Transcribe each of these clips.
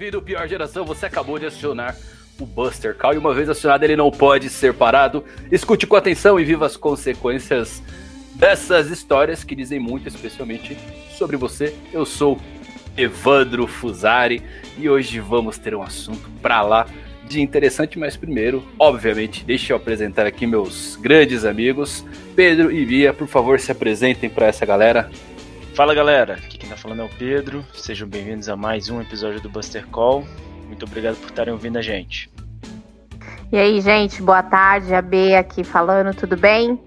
bem-vindo, pior geração. Você acabou de acionar o Buster Call e uma vez acionado ele não pode ser parado. Escute com atenção e viva as consequências dessas histórias que dizem muito, especialmente sobre você. Eu sou Evandro Fusari e hoje vamos ter um assunto pra lá de interessante, mas primeiro, obviamente, deixa eu apresentar aqui meus grandes amigos, Pedro e Bia, por favor, se apresentem para essa galera. Fala galera, aqui quem tá falando é o Pedro, sejam bem-vindos a mais um episódio do Buster Call. Muito obrigado por estarem ouvindo a gente. E aí, gente, boa tarde, a B aqui falando, tudo bem?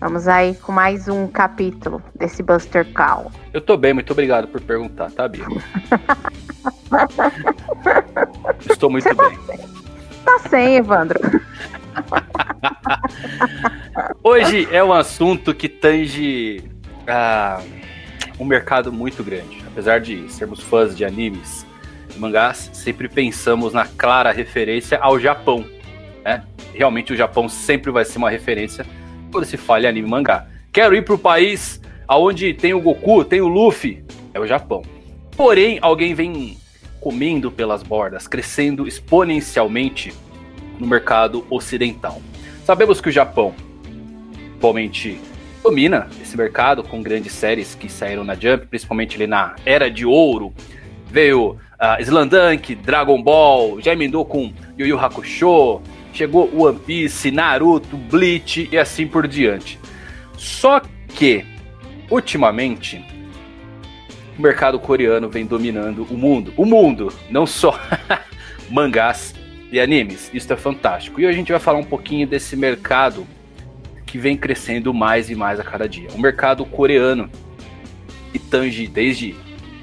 Vamos aí com mais um capítulo desse Buster Call. Eu tô bem, muito obrigado por perguntar, tá, Bia? Estou muito bem. Tá sem, Evandro. Hoje é um assunto que tange ah, um mercado muito grande. Apesar de sermos fãs de animes e mangás, sempre pensamos na clara referência ao Japão. Né? Realmente o Japão sempre vai ser uma referência quando se fala em anime e mangá. Quero ir para o país onde tem o Goku, tem o Luffy, é o Japão. Porém, alguém vem comendo pelas bordas, crescendo exponencialmente no mercado ocidental. Sabemos que o Japão atualmente domina esse mercado com grandes séries que saíram na Jump, principalmente ali na Era de Ouro. Veio uh, Slandunk, Dragon Ball, já emendou com Yu Yu Hakusho, chegou One Piece, Naruto, Bleach e assim por diante. Só que, ultimamente, o mercado coreano vem dominando o mundo. O mundo, não só mangás e animes. Isso é fantástico. E hoje a gente vai falar um pouquinho desse mercado que vem crescendo mais e mais a cada dia. O mercado coreano que tange desde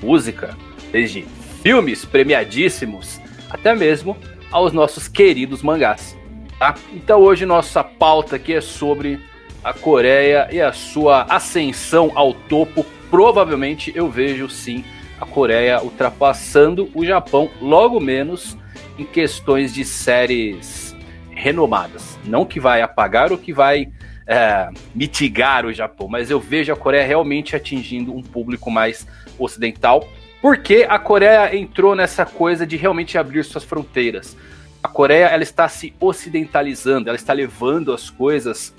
música, desde filmes premiadíssimos, até mesmo aos nossos queridos mangás. Tá? Então hoje nossa pauta aqui é sobre a Coreia e a sua ascensão ao topo. Provavelmente eu vejo sim a Coreia ultrapassando o Japão, logo menos em questões de séries renomadas. Não que vai apagar ou que vai é, mitigar o Japão, mas eu vejo a Coreia realmente atingindo um público mais ocidental, porque a Coreia entrou nessa coisa de realmente abrir suas fronteiras. A Coreia ela está se ocidentalizando, ela está levando as coisas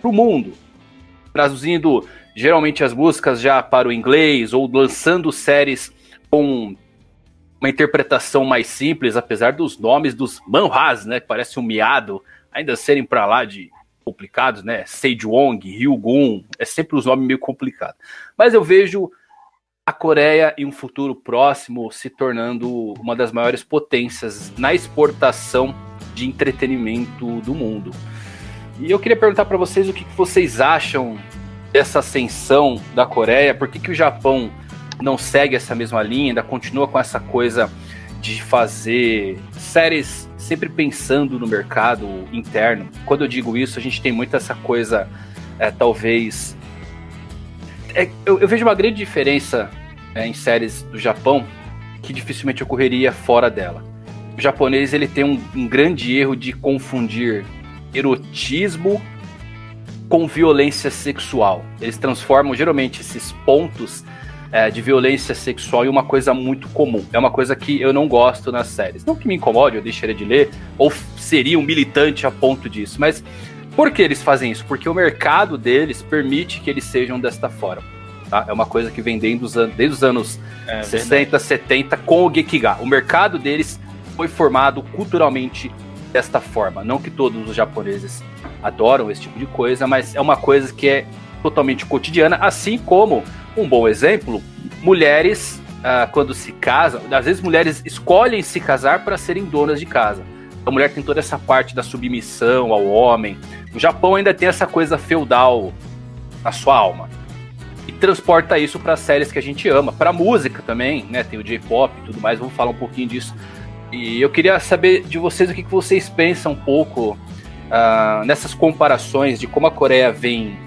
para o mundo, traduzindo geralmente as músicas já para o inglês ou lançando séries com uma interpretação mais simples, apesar dos nomes dos manhwas, né, que parece um miado, ainda serem para lá de complicados, né? Sejong, Ryugun, é sempre os nomes meio complicados. Mas eu vejo a Coreia em um futuro próximo se tornando uma das maiores potências na exportação de entretenimento do mundo. E eu queria perguntar para vocês o que vocês acham dessa ascensão da Coreia, por que, que o Japão não segue essa mesma linha, ainda continua com essa coisa de fazer séries sempre pensando no mercado interno. Quando eu digo isso, a gente tem muito essa coisa, é, talvez. É, eu, eu, vejo uma grande diferença é, em séries do Japão que dificilmente ocorreria fora dela. O japonês ele tem um, um grande erro de confundir erotismo com violência sexual. Eles transformam geralmente esses pontos é, de violência sexual e uma coisa muito comum. É uma coisa que eu não gosto nas séries. Não que me incomode, eu deixaria de ler, ou seria um militante a ponto disso, mas por que eles fazem isso? Porque o mercado deles permite que eles sejam desta forma. Tá? É uma coisa que vem desde os anos, desde os anos é, 60, verdade. 70 com o Gekiga. O mercado deles foi formado culturalmente desta forma. Não que todos os japoneses adoram esse tipo de coisa, mas é uma coisa que é totalmente cotidiana, assim como um bom exemplo, mulheres ah, quando se casam, às vezes mulheres escolhem se casar para serem donas de casa. A mulher tem toda essa parte da submissão ao homem. O Japão ainda tem essa coisa feudal na sua alma. E transporta isso para séries que a gente ama, para música também, né? Tem o J-pop e tudo mais, vamos falar um pouquinho disso. E eu queria saber de vocês o que vocês pensam um pouco uh, nessas comparações de como a Coreia vem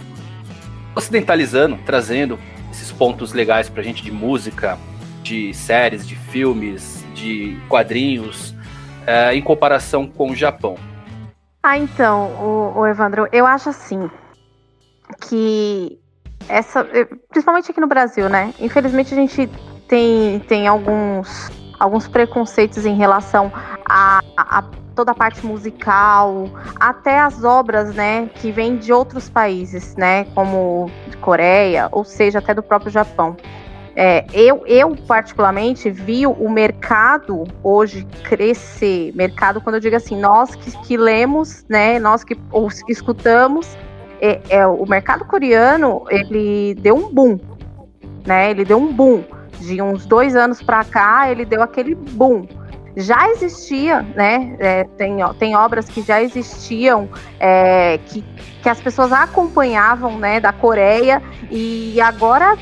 ocidentalizando, trazendo esses pontos legais pra gente de música, de séries, de filmes, de quadrinhos, é, em comparação com o Japão? Ah, então, o, o Evandro, eu acho assim que essa, principalmente aqui no Brasil, né? Infelizmente a gente tem, tem alguns alguns preconceitos em relação a, a toda a parte musical, até as obras, né, que vêm de outros países, né, como Coreia, ou seja, até do próprio Japão. É, eu, eu, particularmente, vi o mercado hoje crescer. Mercado, quando eu digo assim, nós que, que lemos, né, nós que ou, escutamos, é, é, o mercado coreano, ele deu um boom, né, ele deu um boom. De uns dois anos para cá, ele deu aquele boom já existia, né? É, tem, tem obras que já existiam, é, que, que as pessoas acompanhavam, né, da Coreia, e agora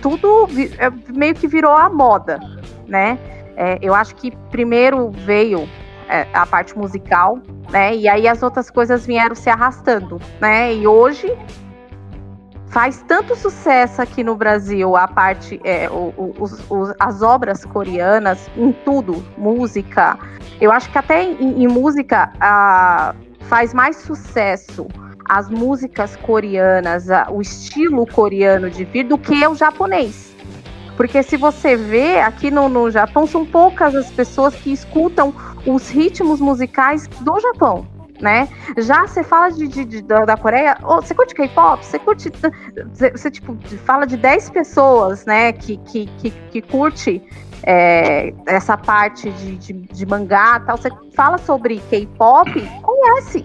tudo é, meio que virou a moda, né? É, eu acho que primeiro veio é, a parte musical, né? E aí as outras coisas vieram se arrastando, né? E hoje faz tanto sucesso aqui no Brasil a parte, é, o, as obras coreanas em tudo, música. Eu acho que até em, em música a, faz mais sucesso as músicas coreanas, a, o estilo coreano de vir do que o japonês. Porque se você vê, aqui no, no Japão são poucas as pessoas que escutam os ritmos musicais do Japão né? Já você fala de, de, de da, Coreia, você curte K-pop? Você curte. Você, tipo, fala de 10 pessoas, né, que, que, que, que curte é, essa parte de, de, de mangá tal. Você fala sobre K-pop, conhece.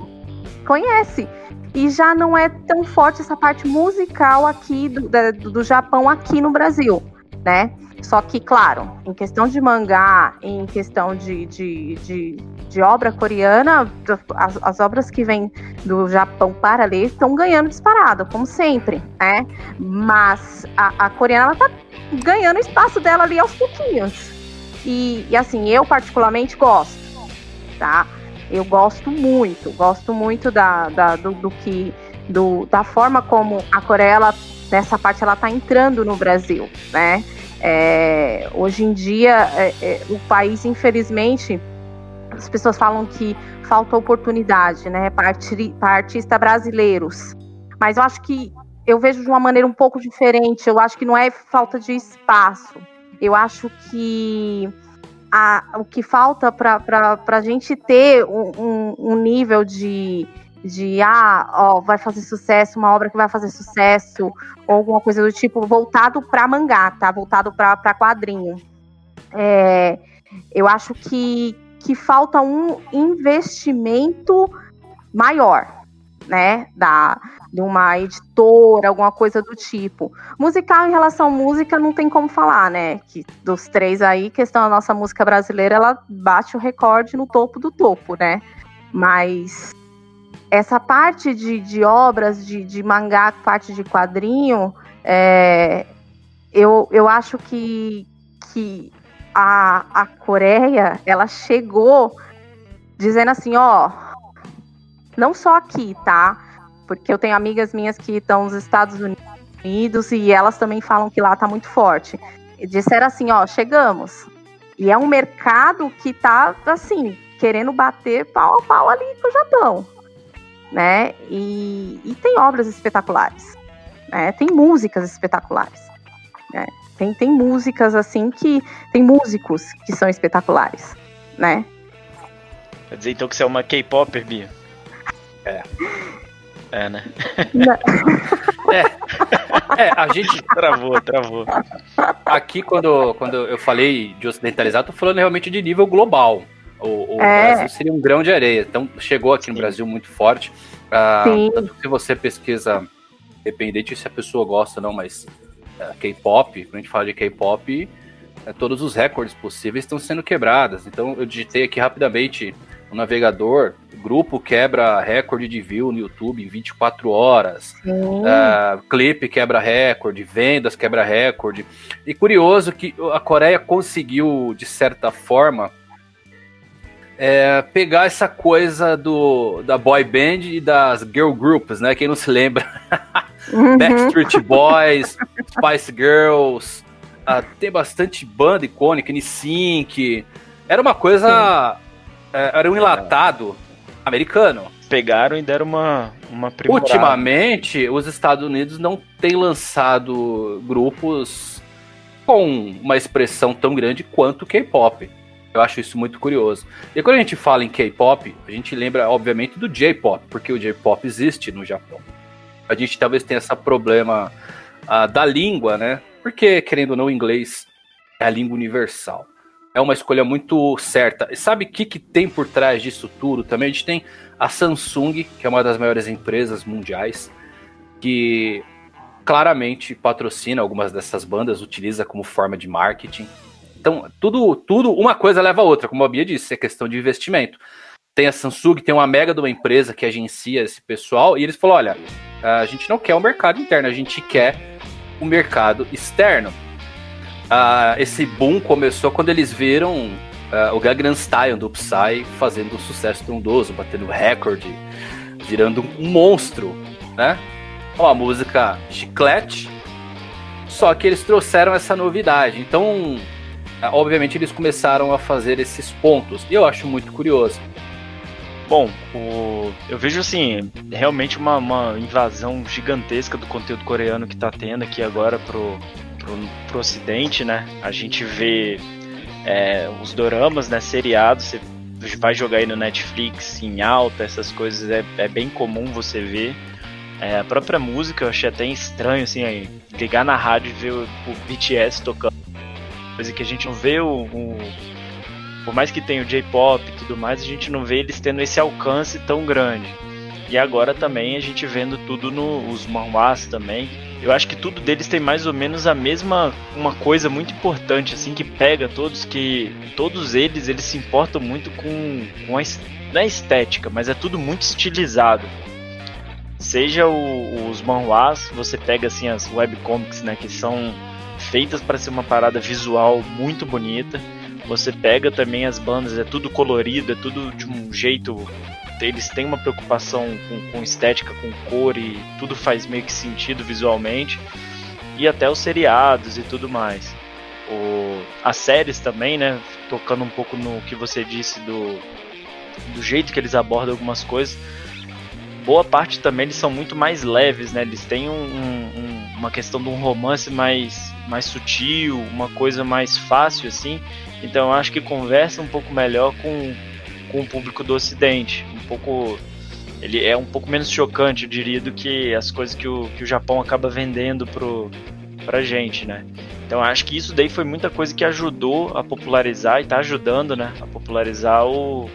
Conhece. E já não é tão forte essa parte musical aqui do, do Japão aqui no Brasil, né? Só que, claro, em questão de mangá, em questão de, de, de, de obra coreana, as, as, obras que vêm do Japão para ler estão ganhando disparado, como sempre, né? Mas a, a coreana ela tá ganhando espaço dela ali aos pouquinhos. E, e assim, eu particularmente gosto, tá? Eu gosto muito, gosto muito da, da do, do, que do, da forma como a Coreia nessa parte ela tá entrando no Brasil, né? É, hoje em dia, é, é, o país, infelizmente, as pessoas falam que falta oportunidade, né, para, arti artistas brasileiros. Mas eu acho que eu vejo de uma maneira um pouco diferente. Eu acho que não é falta de espaço. Eu acho que a, o que falta para a gente ter um, um, um nível de, de ah, ó, vai fazer sucesso, uma obra que vai fazer sucesso, ou alguma coisa do tipo, voltado para mangá, tá? Voltado para quadrinho. É, eu acho que, que falta um investimento maior, né? Da, de uma editora, alguma coisa do tipo. Musical em relação à música não tem como falar, né? Que dos três aí, questão da nossa música brasileira, ela bate o recorde no topo do topo, né? Mas essa parte de, de obras de, de mangá, parte de quadrinho, é, eu, eu acho que, que a, a Coreia ela chegou dizendo assim, ó, não só aqui, tá? Porque eu tenho amigas minhas que estão nos Estados Unidos e elas também falam que lá tá muito forte. E disseram assim, ó, chegamos. E é um mercado que tá assim, querendo bater pau a pau ali com o Japão né? E, e tem obras espetaculares, né? Tem músicas espetaculares, né? Tem, tem músicas assim que tem músicos que são espetaculares, né? Quer dizer então que você é uma K-popper, Bia? É. É, né? é. é, a gente. Travou, travou. Aqui, quando, quando eu falei de ocidentalizar, tô falando realmente de nível global. O, o é. Brasil seria um grão de areia. Então, chegou aqui Sim. no Brasil muito forte. Ah, tanto se você pesquisa, dependente se a pessoa gosta ou não, mas uh, K-pop, quando a gente fala de K-pop, uh, todos os recordes possíveis estão sendo quebrados. Então, eu digitei aqui rapidamente o navegador, grupo quebra recorde de view no YouTube em 24 horas, uh, clipe quebra recorde, vendas quebra recorde. E curioso que a Coreia conseguiu, de certa forma, é, pegar essa coisa do da boy band e das girl groups, né? Quem não se lembra? Uhum. Backstreet Boys, Spice Girls, uh, tem bastante banda icônica, NSYNC. Era uma coisa. É, era um enlatado americano. Pegaram e deram uma, uma Ultimamente, os Estados Unidos não têm lançado grupos com uma expressão tão grande quanto o K-pop. Eu acho isso muito curioso. E quando a gente fala em K-pop, a gente lembra, obviamente, do J-pop, porque o J-pop existe no Japão. A gente talvez tenha esse problema uh, da língua, né? Porque, querendo ou não, o inglês é a língua universal. É uma escolha muito certa. E sabe o que, que tem por trás disso tudo também? A gente tem a Samsung, que é uma das maiores empresas mundiais, que claramente patrocina algumas dessas bandas, utiliza como forma de marketing. Então, tudo, tudo, uma coisa leva a outra, como a Bia disse, é questão de investimento. Tem a Samsung, tem uma mega de uma empresa que agencia esse pessoal, e eles falaram: olha, a gente não quer o mercado interno, a gente quer o mercado externo. Uh, esse boom começou quando eles viram uh, o Gangnam Style do Psy fazendo um sucesso trondoso, batendo recorde, virando um monstro, né? Uma música chiclete, só que eles trouxeram essa novidade. Então, obviamente eles começaram a fazer esses pontos. E eu acho muito curioso. Bom, o... eu vejo assim, realmente uma, uma, invasão gigantesca do conteúdo coreano que está tendo aqui agora pro, pro, pro ocidente, né? A gente vê é, os doramas, né, seriados, você vai jogar aí no Netflix em alta, essas coisas é, é bem comum você ver. É, a própria música eu achei até estranho, assim, aí, ligar na rádio e ver o, o BTS tocando coisa que a gente não vê o, o por mais que tenha o J-pop e tudo mais, a gente não vê eles tendo esse alcance tão grande. E agora também a gente vendo tudo nos no, manhwas também. Eu acho que tudo deles tem mais ou menos a mesma uma coisa muito importante assim que pega todos que todos eles eles se importam muito com, com a, não é estética, mas é tudo muito estilizado. Seja o, os manhwas, você pega assim as webcomics, né, que são feitas para ser uma parada visual muito bonita. Você pega também as bandas, é tudo colorido, é tudo de um jeito. Eles têm uma preocupação com, com estética, com cor e tudo faz meio que sentido visualmente. E até os seriados e tudo mais. O, as séries também, né? Tocando um pouco no que você disse do, do jeito que eles abordam algumas coisas. Boa parte também eles são muito mais leves, né? Eles têm um, um, uma questão de um romance mais mais sutil, uma coisa mais fácil assim. Então acho que conversa um pouco melhor com, com o público do Ocidente, um pouco ele é um pouco menos chocante, eu diria, do que as coisas que o, que o Japão acaba vendendo pro, pra gente, né? Então acho que isso daí foi muita coisa que ajudou a popularizar e tá ajudando, né, a popularizar o,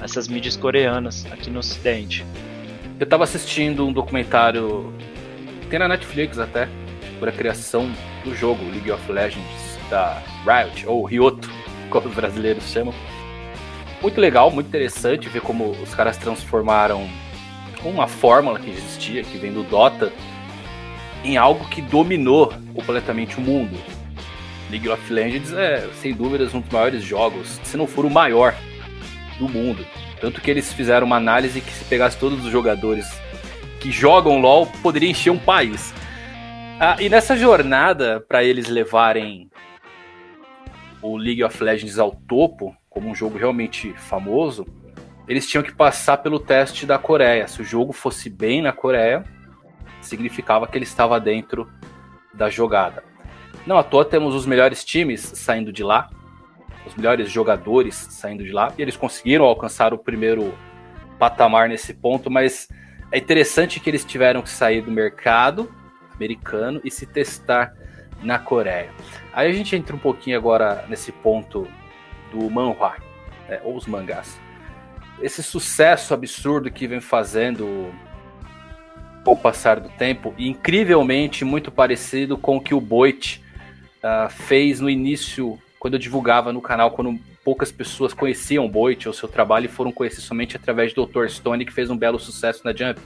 essas mídias coreanas aqui no Ocidente. Eu tava assistindo um documentário, tem na Netflix até, sobre a criação do jogo League of Legends da Riot, ou Ryoto, como os brasileiros chamam. Muito legal, muito interessante ver como os caras transformaram uma fórmula que existia, que vem do Dota, em algo que dominou completamente o mundo. League of Legends é, sem dúvidas, um dos maiores jogos, se não for o maior do mundo. Tanto que eles fizeram uma análise que se pegasse todos os jogadores que jogam LoL, poderia encher um país. Ah, e nessa jornada, para eles levarem o League of Legends ao topo, como um jogo realmente famoso, eles tinham que passar pelo teste da Coreia. Se o jogo fosse bem na Coreia, significava que ele estava dentro da jogada. Não à toa temos os melhores times saindo de lá, os melhores jogadores saindo de lá, e eles conseguiram alcançar o primeiro patamar nesse ponto, mas é interessante que eles tiveram que sair do mercado americano e se testar na Coreia. Aí a gente entra um pouquinho agora nesse ponto do manhwa, né, ou os mangás. Esse sucesso absurdo que vem fazendo com o passar do tempo, e incrivelmente muito parecido com o que o Boit uh, fez no início, quando eu divulgava no canal, quando poucas pessoas conheciam o Boit ou seu trabalho e foram conhecer somente através do Dr. Stone, que fez um belo sucesso na Jump.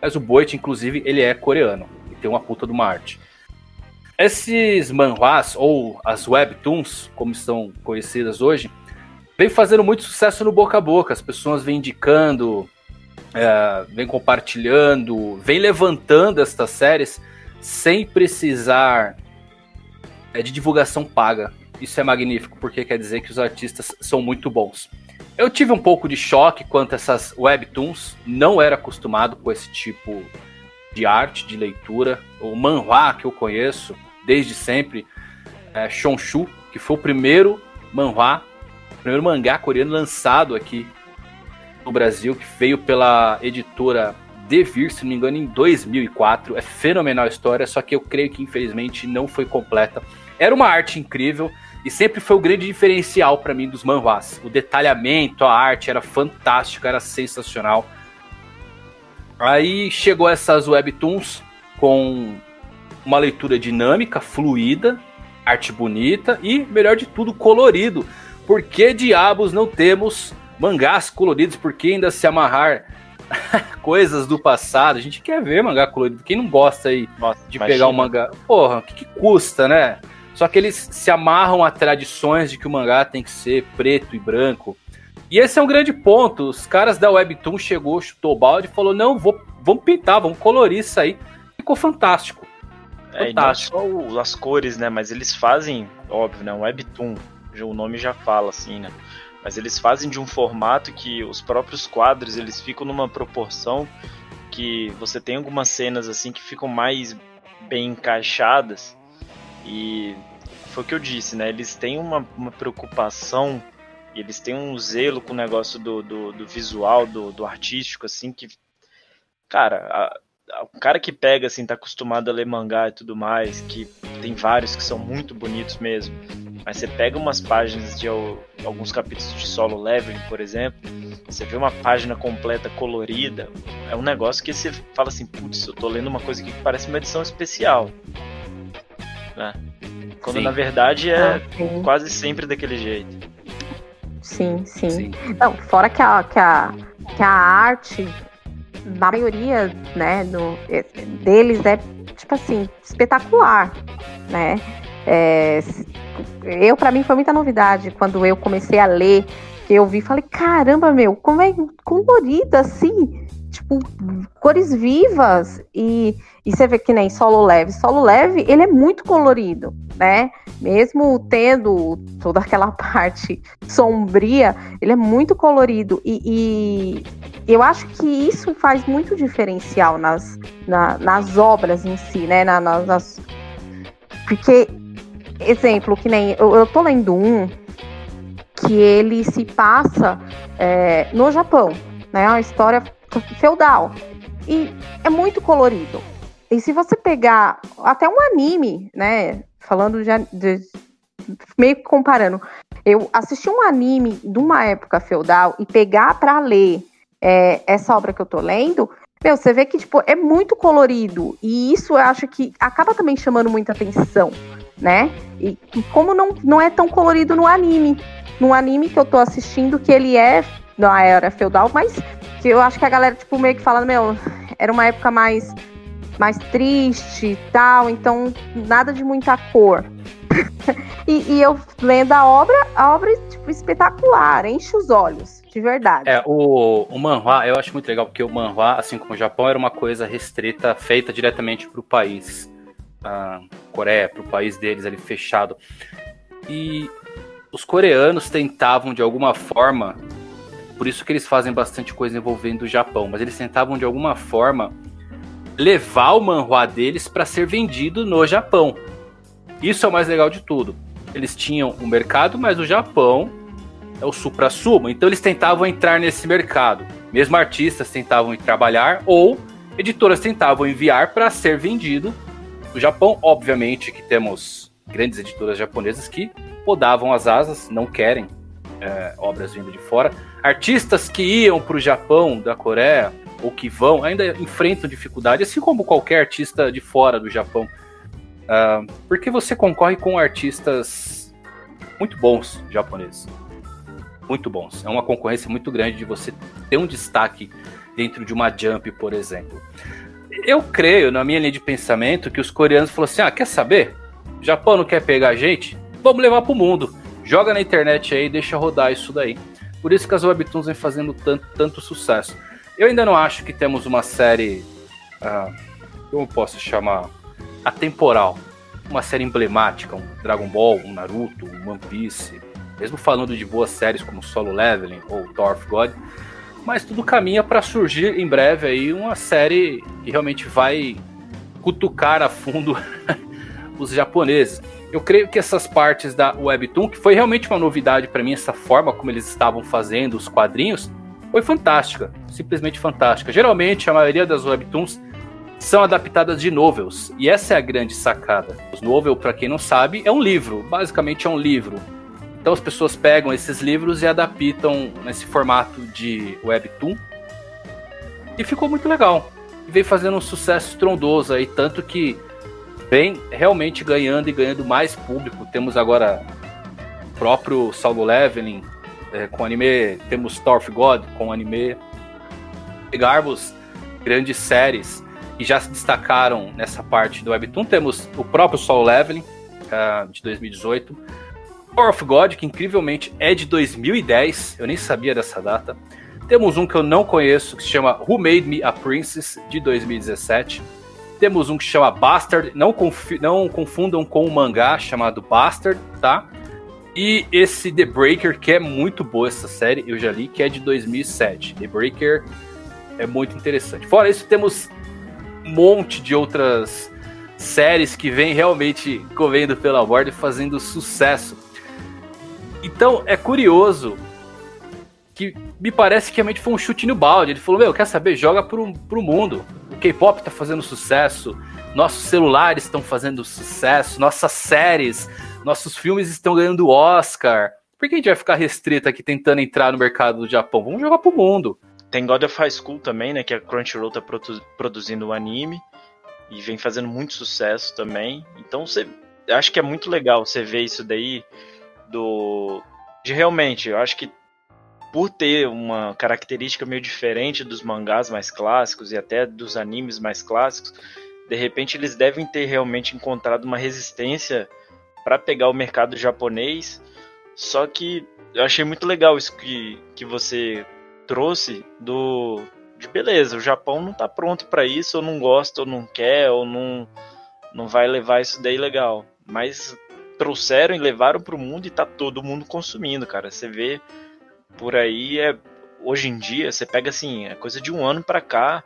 Mas o Boit, inclusive, ele é coreano tem uma puta de uma arte. Esses manhwas, ou as webtoons, como são conhecidas hoje, vem fazendo muito sucesso no boca a boca. As pessoas vêm indicando, é, vêm compartilhando, vêm levantando estas séries sem precisar é, de divulgação paga. Isso é magnífico, porque quer dizer que os artistas são muito bons. Eu tive um pouco de choque quanto a essas webtoons, não era acostumado com esse tipo de arte, de leitura. O manhwa que eu conheço desde sempre é, Shonshu, que foi o primeiro manhwa, primeiro mangá coreano lançado aqui no Brasil, que veio pela editora Devir, se não me engano, em 2004. É fenomenal a história, só que eu creio que infelizmente não foi completa. Era uma arte incrível e sempre foi o grande diferencial para mim dos manhwas. O detalhamento, a arte era fantástico, era sensacional. Aí chegou essas webtoons com uma leitura dinâmica, fluida, arte bonita e, melhor de tudo, colorido. Por que diabos não temos mangás coloridos? Por que ainda se amarrar coisas do passado? A gente quer ver mangá colorido. Quem não gosta aí Nossa, de imagina. pegar um mangá? Porra, o que, que custa, né? Só que eles se amarram a tradições de que o mangá tem que ser preto e branco. E esse é um grande ponto. Os caras da Webtoon chegou, chutou o balde e falou: não, vou, vamos pintar, vamos colorir isso aí. Ficou fantástico. É, fantástico. não só as cores, né? Mas eles fazem, óbvio, né? Um Webtoon. O nome já fala, assim, né? Mas eles fazem de um formato que os próprios quadros eles ficam numa proporção que você tem algumas cenas assim que ficam mais bem encaixadas e foi o que eu disse, né? Eles têm uma, uma preocupação, eles têm um zelo com o negócio do, do, do visual, do, do, artístico, assim, que. Cara, a, a, o cara que pega, assim, tá acostumado a ler mangá e tudo mais, que tem vários que são muito bonitos mesmo. Mas você pega umas páginas de alguns capítulos de solo leveling, por exemplo, você vê uma página completa colorida, é um negócio que você fala assim, putz, eu tô lendo uma coisa aqui que parece uma edição especial né? Quando sim. na verdade é ah, quase sempre daquele jeito. Sim, sim, sim. Não, fora que a, que a, que a arte, na maioria, né, do, deles é, tipo assim, espetacular, né? É, eu, para mim, foi muita novidade quando eu comecei a ler, que eu vi falei, caramba, meu, como é colorida assim, tipo, cores vivas e e você vê que nem solo leve. Solo leve, ele é muito colorido, né? Mesmo tendo toda aquela parte sombria, ele é muito colorido. E, e eu acho que isso faz muito diferencial nas, na, nas obras em si, né? Na, nas, porque, exemplo, que nem. Eu, eu tô lendo um que ele se passa é, no Japão, né? É uma história feudal. E é muito colorido. E se você pegar até um anime, né? Falando de, de meio que comparando, eu assisti um anime de uma época feudal e pegar para ler é, essa obra que eu tô lendo, meu, você vê que tipo é muito colorido e isso eu acho que acaba também chamando muita atenção, né? E, e como não, não é tão colorido no anime, no anime que eu tô assistindo que ele é na era feudal, mas que eu acho que a galera tipo meio que falando, meu, era uma época mais mais triste e tal, então nada de muita cor. e, e, eu lendo a obra, a obra tipo, espetacular, enche os olhos, de verdade. É, o, o manhwa eu acho muito legal, porque o manhwa, assim como o Japão, era uma coisa restrita, feita diretamente para o país. A Coreia, para o país deles ali fechado. E os coreanos tentavam de alguma forma, por isso que eles fazem bastante coisa envolvendo o Japão, mas eles tentavam de alguma forma levar o manhua deles para ser vendido no Japão. Isso é o mais legal de tudo. Eles tinham o um mercado, mas o Japão é o supra-sumo. Então eles tentavam entrar nesse mercado. Mesmo artistas tentavam ir trabalhar ou editoras tentavam enviar para ser vendido no Japão. Obviamente que temos grandes editoras japonesas que podavam as asas, não querem é, obras vindo de fora. Artistas que iam para o Japão da Coreia ou que vão, ainda enfrentam dificuldade, assim como qualquer artista de fora do Japão. Uh, porque você concorre com artistas muito bons japoneses. Muito bons. É uma concorrência muito grande de você ter um destaque dentro de uma Jump, por exemplo. Eu creio, na minha linha de pensamento, que os coreanos falaram assim: ah, quer saber? O Japão não quer pegar a gente? Vamos levar pro mundo. Joga na internet aí deixa rodar isso daí. Por isso que as webtoons vem fazendo tanto, tanto sucesso. Eu ainda não acho que temos uma série. Uh, como posso chamar? Atemporal. Uma série emblemática, um Dragon Ball, um Naruto, um One Piece. Mesmo falando de boas séries como Solo Leveling ou Dwarf God. Mas tudo caminha para surgir em breve aí uma série que realmente vai cutucar a fundo os japoneses. Eu creio que essas partes da Webtoon, que foi realmente uma novidade para mim, essa forma como eles estavam fazendo os quadrinhos, foi fantástica, simplesmente fantástica. Geralmente, a maioria das Webtoons são adaptadas de novels, e essa é a grande sacada. Os novel, para quem não sabe, é um livro, basicamente é um livro. Então as pessoas pegam esses livros e adaptam nesse formato de webtoon. E ficou muito legal. E veio fazendo um sucesso estrondoso aí, tanto que vem realmente ganhando e ganhando mais público. Temos agora o próprio Solo Leveling é, com anime, temos Thor God com anime. Pegarmos grandes séries que já se destacaram nessa parte do Webtoon. Temos o próprio Soul Leveling, uh, de 2018. Power of God, que incrivelmente é de 2010, eu nem sabia dessa data. Temos um que eu não conheço, que se chama Who Made Me a Princess, de 2017. Temos um que chama Bastard, não, não confundam com um mangá chamado Bastard, tá? E esse The Breaker, que é muito boa essa série, eu já li, que é de 2007. The Breaker é muito interessante. Fora isso, temos um monte de outras séries que vem realmente correndo pela borda e fazendo sucesso. Então é curioso que me parece que realmente foi um chute no balde. Ele falou: Meu, quer saber? Joga pro, pro mundo. K-pop tá fazendo sucesso, nossos celulares estão fazendo sucesso, nossas séries, nossos filmes estão ganhando Oscar. Por que a gente vai ficar restrito aqui tentando entrar no mercado do Japão? Vamos jogar pro mundo. Tem God of High School também, né? Que a Crunchyroll tá produ produzindo um anime e vem fazendo muito sucesso também. Então você acho que é muito legal você ver isso daí do de realmente, eu acho que por ter uma característica meio diferente dos mangás mais clássicos e até dos animes mais clássicos, de repente eles devem ter realmente encontrado uma resistência para pegar o mercado japonês. Só que eu achei muito legal isso que, que você trouxe do de beleza, o Japão não tá pronto para isso, ou não gosta, ou não quer, ou não não vai levar isso daí legal. Mas trouxeram e levaram para o mundo e tá todo mundo consumindo, cara. Você vê por aí é hoje em dia, você pega assim, é coisa de um ano para cá,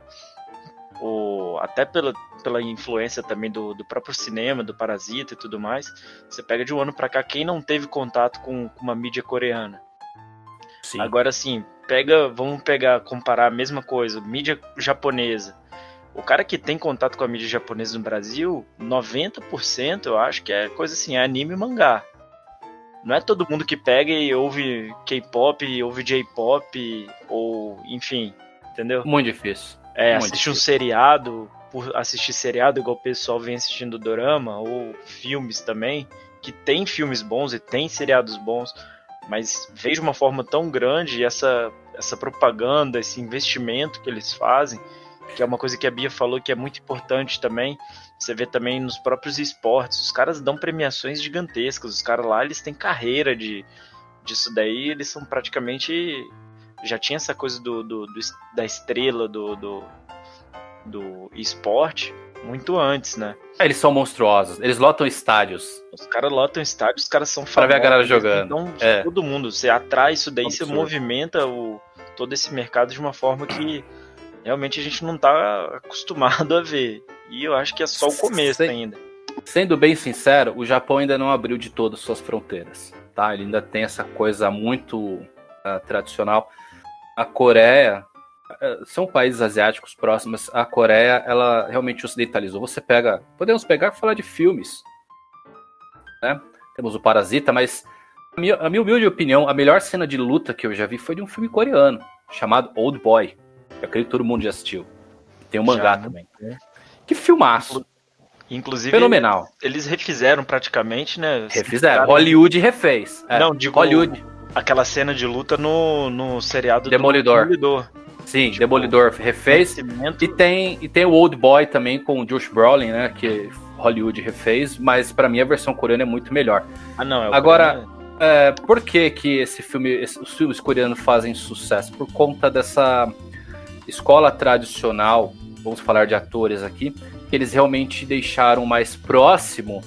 ou até pela, pela influência também do, do próprio cinema, do Parasita e tudo mais, você pega de um ano para cá quem não teve contato com, com uma mídia coreana. Sim. Agora sim, pega, vamos pegar, comparar a mesma coisa, mídia japonesa. O cara que tem contato com a mídia japonesa no Brasil, 90% eu acho que é coisa assim, é anime e mangá. Não é todo mundo que pega e ouve K-pop, ouve J-pop, ou enfim, entendeu? Muito difícil. É, Muito assiste difícil. um seriado, por assistir seriado, igual o pessoal vem assistindo dorama, ou filmes também, que tem filmes bons e tem seriados bons, mas vejo de uma forma tão grande essa, essa propaganda, esse investimento que eles fazem, que é uma coisa que a Bia falou que é muito importante também. Você vê também nos próprios esportes, os caras dão premiações gigantescas, os caras lá eles têm carreira de disso daí, eles são praticamente já tinha essa coisa do, do, do da estrela do, do, do esporte muito antes, né? É, eles são monstruosos, eles lotam estádios. Os caras lotam estádios, os caras são Pra ver a galera jogando. Então, É. todo mundo, você atrai isso daí, você Absurdo. movimenta o, todo esse mercado de uma forma que realmente a gente não tá acostumado a ver. E eu acho que é só o começo Sim. ainda. Sendo bem sincero, o Japão ainda não abriu de todas suas fronteiras, tá? Ele ainda tem essa coisa muito ah, tradicional. A Coreia eh, são países asiáticos próximos. A Coreia, ela realmente ocidentalizou. Você pega, podemos pegar e falar de filmes, né? Temos o Parasita, mas a minha, a minha humilde opinião, a melhor cena de luta que eu já vi foi de um filme coreano chamado Old Boy. Eu acredito que todo mundo já assistiu. Tem um mangá Já, também. Que filmaço! Inclusive, Fenomenal. eles refizeram praticamente, né? Refizeram. Hollywood refez. É, Não, digo Hollywood. aquela cena de luta no, no seriado Demolidor. do Demolidor. Sim, tipo, Demolidor refez. E tem, e tem o Old Boy também com o Josh Brolin, né? Que Hollywood refez. Mas pra mim a versão coreana é muito melhor. Ah, não, é o Agora-. É, por que, que esse filme, esse- os filmes coreanos fazem sucesso? Por conta dessa escola tradicional, vamos falar de atores aqui, que eles realmente deixaram mais próximo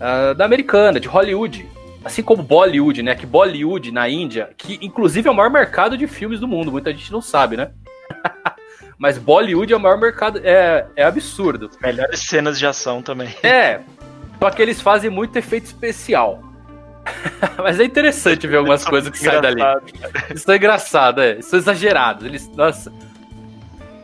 ah, da americana, de Hollywood. Assim como Bollywood, né? Que Bollywood na Índia, que inclusive é o maior mercado de filmes do mundo, muita gente não sabe, né? Mas Bollywood é o maior mercado, é, é absurdo. Melhores cenas de ação também. É, Só que eles fazem muito efeito especial. Mas é interessante ver algumas coisas que saem dali. Isso é engraçado, é. Isso é exagerado. Eles, nossa.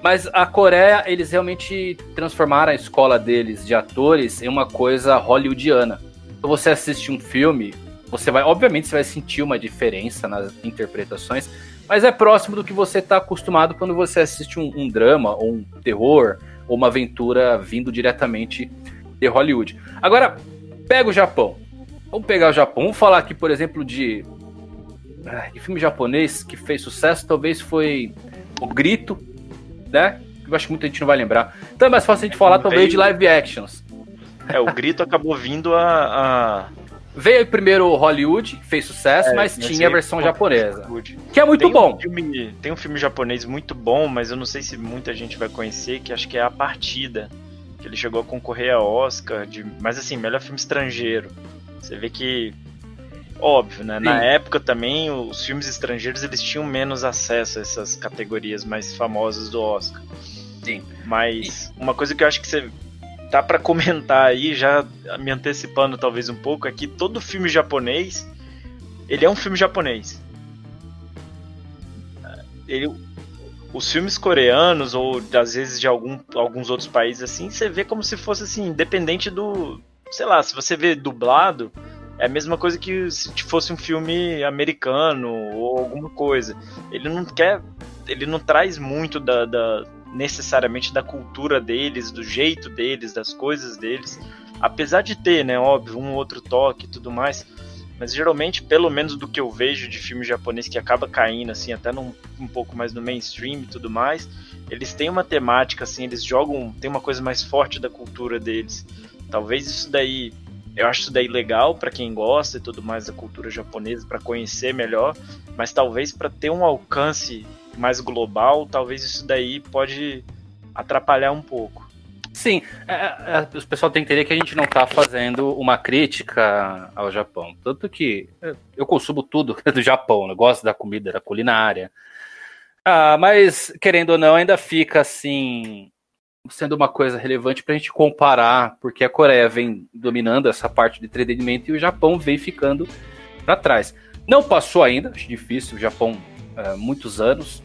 Mas a Coreia, eles realmente transformaram a escola deles de atores em uma coisa hollywoodiana. Quando você assiste um filme, você vai, obviamente, você vai sentir uma diferença nas interpretações, mas é próximo do que você está acostumado quando você assiste um, um drama, ou um terror, ou uma aventura vindo diretamente de Hollywood. Agora, pega o Japão. Vamos pegar o Japão. Vamos falar aqui, por exemplo, de, ah, de filme japonês que fez sucesso. Talvez foi O Grito, né? Eu acho que muita gente não vai lembrar. Então é mais fácil a gente falar talvez de live actions. É, o Grito acabou vindo a, a... Veio primeiro o Hollywood, fez sucesso, é, mas tinha a versão japonesa. Que é muito tem bom. Um filme, tem um filme japonês muito bom, mas eu não sei se muita gente vai conhecer, que acho que é A Partida. Que ele chegou a concorrer a Oscar, de, mas assim, melhor filme estrangeiro. Você vê que óbvio, né? Sim. Na época também os filmes estrangeiros eles tinham menos acesso a essas categorias mais famosas do Oscar. Sim. Mas uma coisa que eu acho que você tá para comentar aí, já me antecipando talvez um pouco, é que todo filme japonês ele é um filme japonês. Ele, os filmes coreanos ou às vezes de algum, alguns outros países assim, você vê como se fosse assim, independente do, sei lá, se você vê dublado, é a mesma coisa que se fosse um filme americano ou alguma coisa. Ele não quer. Ele não traz muito da, da, necessariamente da cultura deles, do jeito deles, das coisas deles. Apesar de ter, né, óbvio, um outro toque e tudo mais. Mas geralmente, pelo menos do que eu vejo de filme japonês que acaba caindo, assim, até num, um pouco mais no mainstream e tudo mais, eles têm uma temática, assim, eles jogam. tem uma coisa mais forte da cultura deles. Talvez isso daí eu acho isso daí legal para quem gosta e tudo mais da cultura japonesa, para conhecer melhor, mas talvez para ter um alcance mais global, talvez isso daí pode atrapalhar um pouco. Sim, é, é, o pessoal tem que entender que a gente não está fazendo uma crítica ao Japão. Tanto que eu consumo tudo do Japão, eu gosto da comida, da culinária. Ah, mas, querendo ou não, ainda fica assim sendo uma coisa relevante para a gente comparar, porque a Coreia vem dominando essa parte de entretenimento e o Japão vem ficando para trás. Não passou ainda, acho difícil, o Japão é, muitos anos,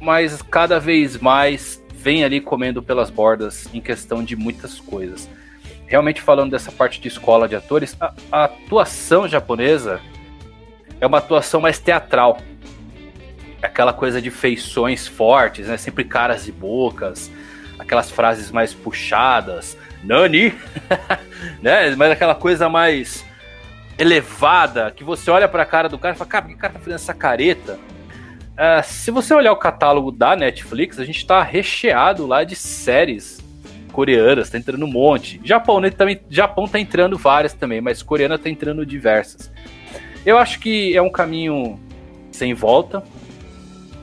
mas cada vez mais vem ali comendo pelas bordas em questão de muitas coisas. Realmente falando dessa parte de escola de atores, a, a atuação japonesa é uma atuação mais teatral. Aquela coisa de feições fortes, né? Sempre caras e bocas, aquelas frases mais puxadas, Nani, né? Mas aquela coisa mais elevada, que você olha para a cara do cara e fala, cara, por que o cara tá fazendo essa careta? Uh, se você olhar o catálogo da Netflix, a gente tá recheado lá de séries coreanas, tá entrando um monte. Japão, né, também, Japão tá entrando várias também, mas coreana tá entrando diversas. Eu acho que é um caminho sem volta,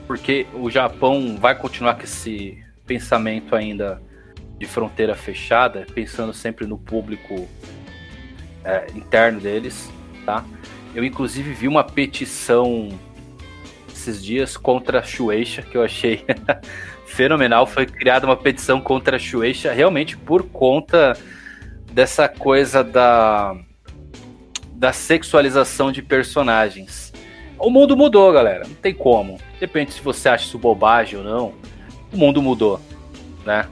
porque o Japão vai continuar com esse pensamento ainda de fronteira fechada, pensando sempre no público é, interno deles, tá? Eu inclusive vi uma petição esses dias contra a Shueisha que eu achei fenomenal. Foi criada uma petição contra a Shueisha realmente por conta dessa coisa da da sexualização de personagens. O mundo mudou, galera. Não tem como. Depende se você acha isso bobagem ou não o mundo mudou, né?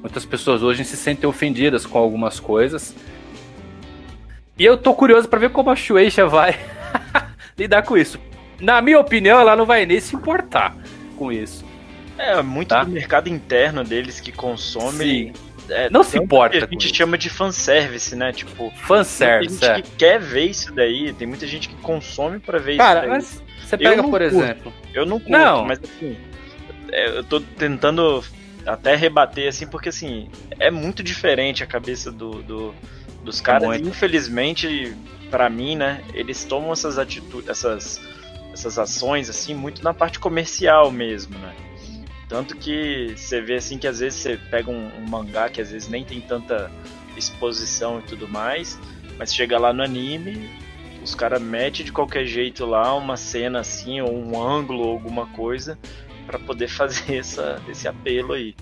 Muitas pessoas hoje se sentem ofendidas com algumas coisas. E eu tô curioso para ver como a Shueisha vai lidar com isso. Na minha opinião, ela não vai nem se importar com isso. É, muito tá? do mercado interno deles que consome. É, não se importa. a gente chama de fanservice, né? Tipo, fanservice. Tem gente é. que quer ver isso daí, tem muita gente que consome para ver Cara, isso daí. Mas você pega, por curto. exemplo. Eu não curto, não. mas assim, é, eu tô tentando até rebater, assim, porque, assim, é muito diferente a cabeça do, do dos caras. E, infelizmente, para mim, né, eles tomam essas atitudes, essas, essas ações, assim, muito na parte comercial mesmo, né. Tanto que você vê, assim, que às vezes você pega um, um mangá que às vezes nem tem tanta exposição e tudo mais, mas chega lá no anime, os caras metem de qualquer jeito lá uma cena assim, ou um ângulo, ou alguma coisa, para poder fazer essa, esse apelo aí.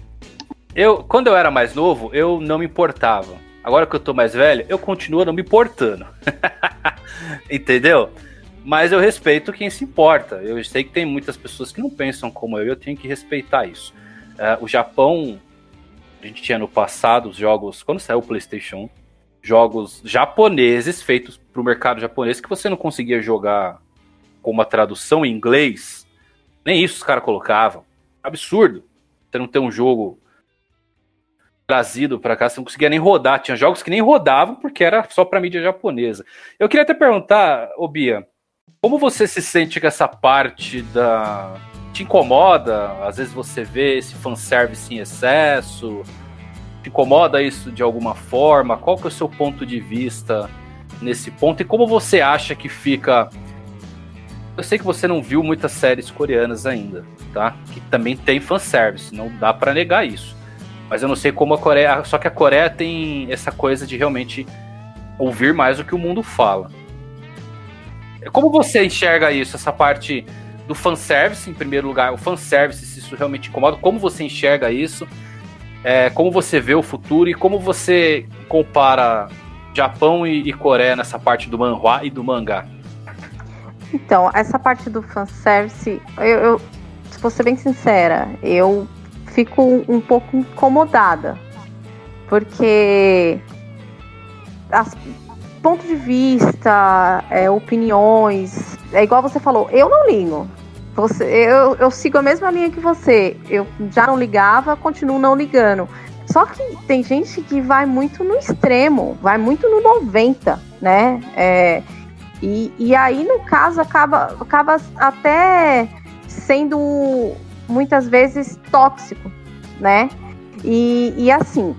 Eu, quando eu era mais novo, eu não me importava. agora que eu tô mais velho, eu continuo não me importando. Entendeu? Mas eu respeito quem se importa. Eu sei que tem muitas pessoas que não pensam como eu eu tenho que respeitar isso. Uh, o Japão, a gente tinha no passado os jogos, quando saiu o PlayStation 1, jogos japoneses feitos para o mercado japonês que você não conseguia jogar com uma tradução em inglês. Nem isso os caras colocavam. Absurdo. Você não ter um jogo trazido para cá, você não conseguia nem rodar. Tinha jogos que nem rodavam porque era só para mídia japonesa. Eu queria até perguntar, ô Bia, como você se sente com essa parte da. Te incomoda? Às vezes você vê esse fanservice em excesso? Te incomoda isso de alguma forma? Qual que é o seu ponto de vista nesse ponto? E como você acha que fica. Eu sei que você não viu muitas séries coreanas ainda, tá? Que também tem fanservice, não dá para negar isso. Mas eu não sei como a Coreia. Só que a Coreia tem essa coisa de realmente ouvir mais o que o mundo fala. Como você enxerga isso, essa parte do fanservice, em primeiro lugar, o fanservice, se isso realmente incomoda, como você enxerga isso, é, como você vê o futuro e como você compara Japão e, e Coreia nessa parte do manhua e do mangá? Então, essa parte do fanservice, eu, eu se vou ser bem sincera, eu fico um pouco incomodada. Porque as, ponto de vista, é, opiniões. É igual você falou, eu não ligo. Você, eu, eu sigo a mesma linha que você. Eu já não ligava, continuo não ligando. Só que tem gente que vai muito no extremo, vai muito no 90, né? É, e, e aí, no caso, acaba, acaba até sendo muitas vezes tóxico, né? E, e assim,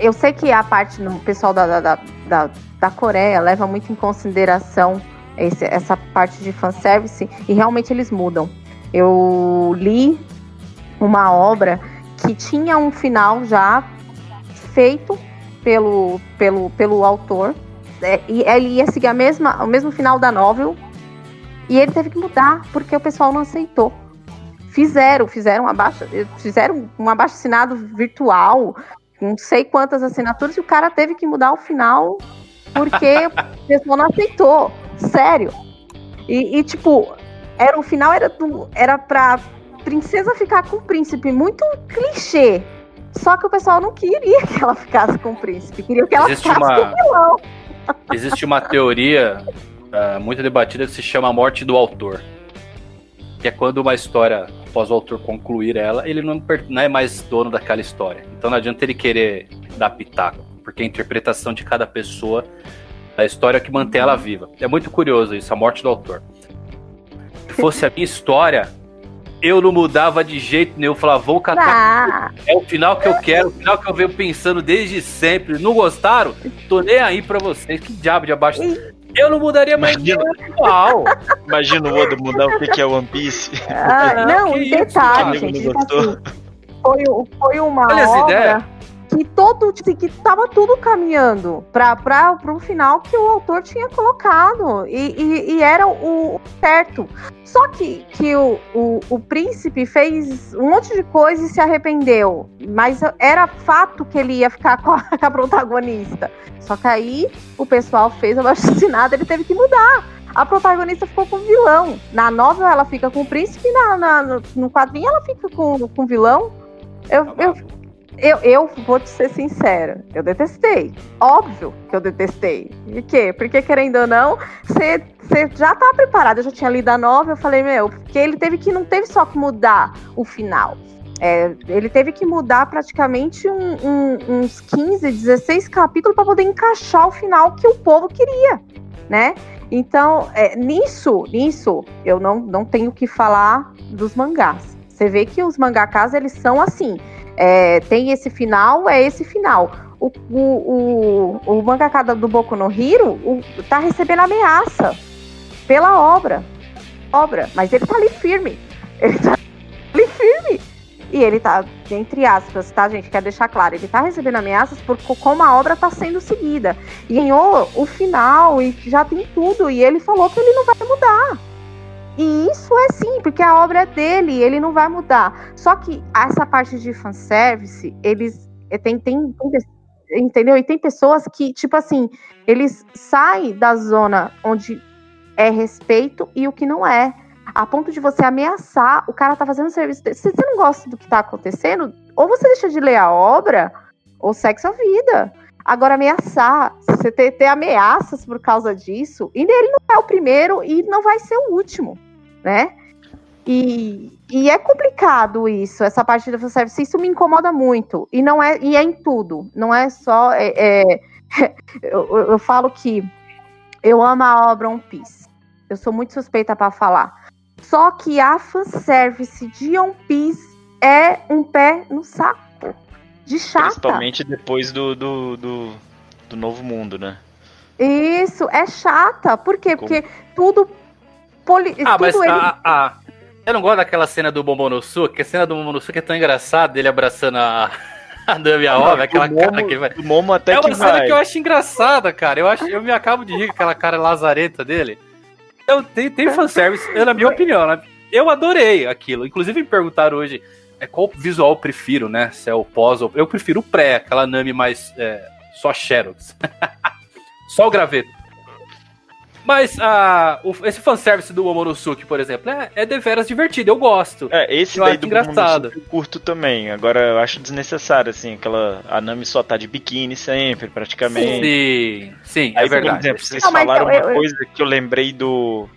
eu sei que a parte no pessoal da, da, da, da Coreia leva muito em consideração esse, essa parte de fanservice e realmente eles mudam. Eu li uma obra que tinha um final já feito pelo, pelo, pelo autor é, ele ia seguir a mesma, o mesmo final da novel e ele teve que mudar porque o pessoal não aceitou. Fizeram, fizeram um abaixo, fizeram um abaixo assinado virtual, não sei quantas assinaturas, e o cara teve que mudar o final porque o pessoal não aceitou. Sério. E, e, tipo, era o final era, do, era pra princesa ficar com o príncipe. Muito clichê. Só que o pessoal não queria que ela ficasse com o príncipe. Queria que ela Existe ficasse uma... com o vilão. Existe uma teoria uh, muito debatida que se chama a morte do autor. Que é quando uma história após o autor concluir ela, ele não, não é mais dono daquela história. Então não adianta ele querer dar pitaco, porque a interpretação de cada pessoa da história é que mantém ela viva. É muito curioso isso, a morte do autor. Se fosse a minha história, eu não mudava de jeito nenhum. Eu falava, vou catar. Ah. É o final que eu quero, o final que eu venho pensando desde sempre. Não gostaram? Tô nem aí pra vocês. Que diabo de abaixo. Eu não mudaria mais Imagina, igual. Imagina o Oda mudar o que é One Piece. Ah, não, um detalhe, gente. Tipo assim, foi, foi uma Olha obra que todo que tava tudo caminhando para o final que o autor tinha colocado e, e, e, era o certo. Só que, que o, o, o, príncipe fez um monte de coisa e se arrependeu, mas era fato que ele ia ficar com a, com a protagonista. Só que aí o pessoal fez o assinado, ele teve que mudar. A protagonista ficou com o vilão. Na novela ela fica com o príncipe, na, na no, quadrinho ela fica com, com o vilão. Eu, eu, eu, eu vou te ser sincera, eu detestei. Óbvio que eu detestei. Por quê? Porque, querendo ou não, você já tá preparado. Eu já tinha lido a nova, eu falei, meu, porque ele teve que, não teve só que mudar o final. É, ele teve que mudar praticamente um, um, uns 15, 16 capítulos para poder encaixar o final que o povo queria, né? Então, é, nisso, nisso, eu não, não tenho que falar dos mangás. Você vê que os mangakas, eles são assim, é, tem esse final, é esse final. O, o, o, o mangaka do Boku no Hiro o, tá recebendo ameaça pela obra. Obra, mas ele tá ali firme. Ele tá ali firme. E ele tá, entre aspas, tá, gente? Quer deixar claro, ele tá recebendo ameaças por como a obra tá sendo seguida. E ganhou o final e já tem tudo. E ele falou que ele não vai mudar. E isso é sim, porque a obra é dele, ele não vai mudar. Só que essa parte de fanservice, eles eh, tem, tem, tem entendeu? E tem pessoas que, tipo assim, eles saem da zona onde é respeito e o que não é. A ponto de você ameaçar, o cara tá fazendo serviço. Se você não gosta do que tá acontecendo, ou você deixa de ler a obra, ou segue sua vida. Agora, ameaçar, você ter, ter ameaças por causa disso, e ele não é o primeiro e não vai ser o último, né? E, e é complicado isso, essa parte do fanservice, isso me incomoda muito. E não é, e é em tudo, não é só. É, é, eu, eu falo que eu amo a obra One Piece. Eu sou muito suspeita para falar. Só que a fanservice de One Piece é um pé no saco. De chata. Principalmente depois do, do, do, do Novo Mundo, né? Isso, é chata. Por quê? Como? Porque tudo. Poli... Ah, tudo mas ele... a, a, eu não gosto daquela cena do Momonosuke, que a cena do Momonosuke é tão engraçada, ele abraçando a, a Ova, aquela Momo, cara que vai. O Momo até é uma cena vai. que eu acho engraçada, cara. Eu, acho, eu me acabo de rir com aquela cara lazareta dele. Eu, tem, tem fanservice, na minha opinião, né? Eu adorei aquilo. Inclusive me perguntaram hoje é, qual visual eu prefiro, né? Se é o pós ou. Eu prefiro o pré, aquela Nami mais. É, só Xerox. só o graveto. Mas uh, o, esse fanservice do Momonosuke, por exemplo, é, é deveras divertido, eu gosto. É, esse eu daí do engraçado. eu curto também. Agora eu acho desnecessário, assim, aquela. A Nami só tá de biquíni sempre, praticamente. Sim, sim, é Aí, é verdade. Por exemplo, vocês Não, falaram eu, uma eu, coisa que eu lembrei do.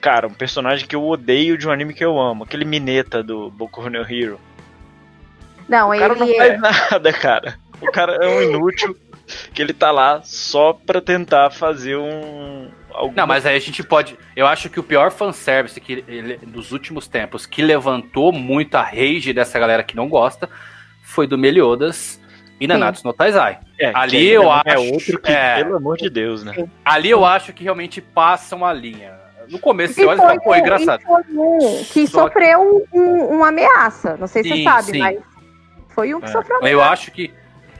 Cara, um personagem que eu odeio de um anime que eu amo, aquele Mineta do Boku no Hero. Não, o cara ele não faz nada, cara. O cara é um inútil que ele tá lá só pra tentar fazer um. Alguma... Não, mas aí a gente pode. Eu acho que o pior fanservice que ele, dos últimos tempos, que levantou muito a rage dessa galera que não gosta, foi do Meliodas e Nanatsu no Taizai. É, ali eu é acho. É outro que, é, pelo amor de Deus, né? Ali eu acho que realmente passa uma linha. No começo você olha e fala, pô, é engraçado. Foi um que Só sofreu que... um, uma ameaça. Não sei se você sabe, sim. mas foi um que é. sofreu uma ameaça. Eu acho que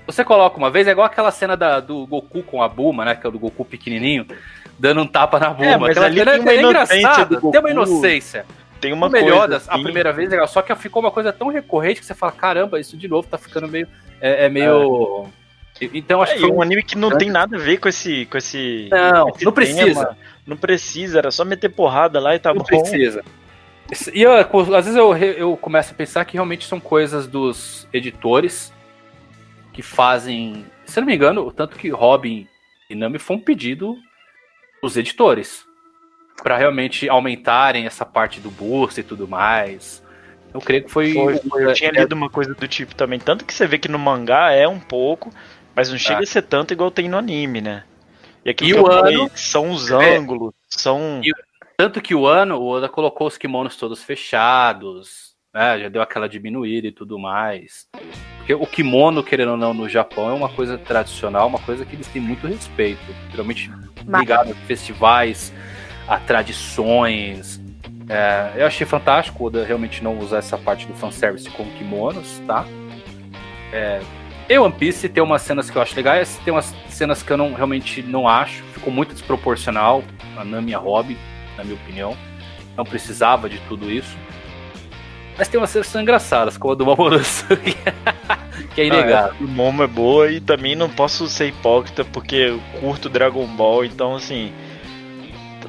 você coloca uma vez, é igual aquela cena da, do Goku com a Buma, né? Que é do Goku pequenininho, dando um tapa na Buma. É, mas aquela ali cena tem uma é engraçada, tem uma inocência. Tem uma melhor coisa. Assim... A primeira vez é legal, só que ficou uma coisa tão recorrente que você fala, caramba, isso de novo tá ficando meio. É, é meio. É. Então acho é, que. um anime que não tem nada a ver com esse. Com esse não, esse não precisa. Não precisa, era só meter porrada lá e tá não bom. Não precisa. E eu, às vezes eu, eu começo a pensar que realmente são coisas dos editores que fazem. Se eu não me engano, o tanto que Robin e Nami foi um pedido dos editores. para realmente aumentarem essa parte do boost e tudo mais. Eu creio que foi. foi, foi eu tinha é, lido uma coisa do tipo também. Tanto que você vê que no mangá é um pouco, mas não chega ah. a ser tanto igual tem no anime, né? E aqui e o ano são os é. ângulos, são. E, tanto que o ano, o Oda colocou os kimonos todos fechados, né? Já deu aquela diminuída e tudo mais. Porque o kimono, querendo ou não, no Japão é uma coisa tradicional, uma coisa que eles têm muito respeito. Geralmente ligado a festivais, a tradições. É, eu achei fantástico o Oda realmente não usar essa parte do fanservice com kimonos, tá? É, e One Piece tem umas cenas que eu acho legais, tem umas cenas que eu não, realmente não acho. Ficou muito desproporcional na minha hobby, na minha opinião. Não precisava de tudo isso. Mas tem umas cenas que são engraçadas, como a do Momonosuke, que é inegável. Ah, é, o Momo é boa e também não posso ser hipócrita porque eu curto Dragon Ball, então assim.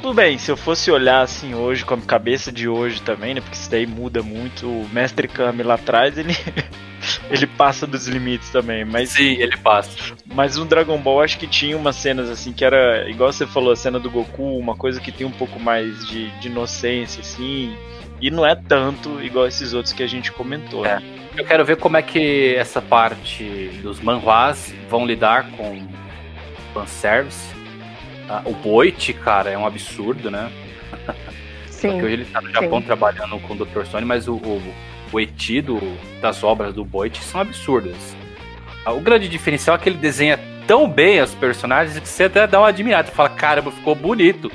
Tudo bem, se eu fosse olhar assim hoje, com a cabeça de hoje também, né? Porque isso daí muda muito. O Mestre Kami lá atrás, ele. ele passa dos limites também, mas. Sim, ele passa. Mas no Dragon Ball acho que tinha umas cenas assim que era. Igual você falou, a cena do Goku, uma coisa que tem um pouco mais de, de inocência, assim. E não é tanto igual esses outros que a gente comentou. É. Eu quero ver como é que essa parte dos manhwas vão lidar com fanservice. O Boit, cara, é um absurdo, né? Sim. Porque hoje ele tá no Japão sim. trabalhando com o Dr. Stone, mas o, o, o eti do, das obras do Boit são absurdas. Ah, o grande diferencial é que ele desenha tão bem os personagens que você até dá uma admirada. Você fala, caramba, ficou bonito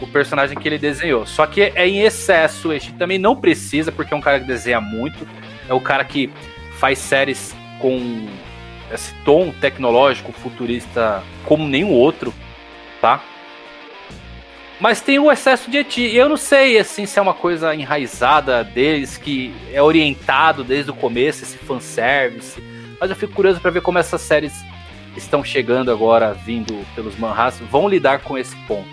o personagem que ele desenhou. Só que é em excesso, este também não precisa, porque é um cara que desenha muito, é o cara que faz séries com esse tom tecnológico futurista como nenhum outro, tá? Mas tem o excesso de eti. Eu não sei assim se é uma coisa enraizada deles que é orientado desde o começo esse fanservice. Mas eu fico curioso para ver como essas séries estão chegando agora, vindo pelos manhas, vão lidar com esse ponto.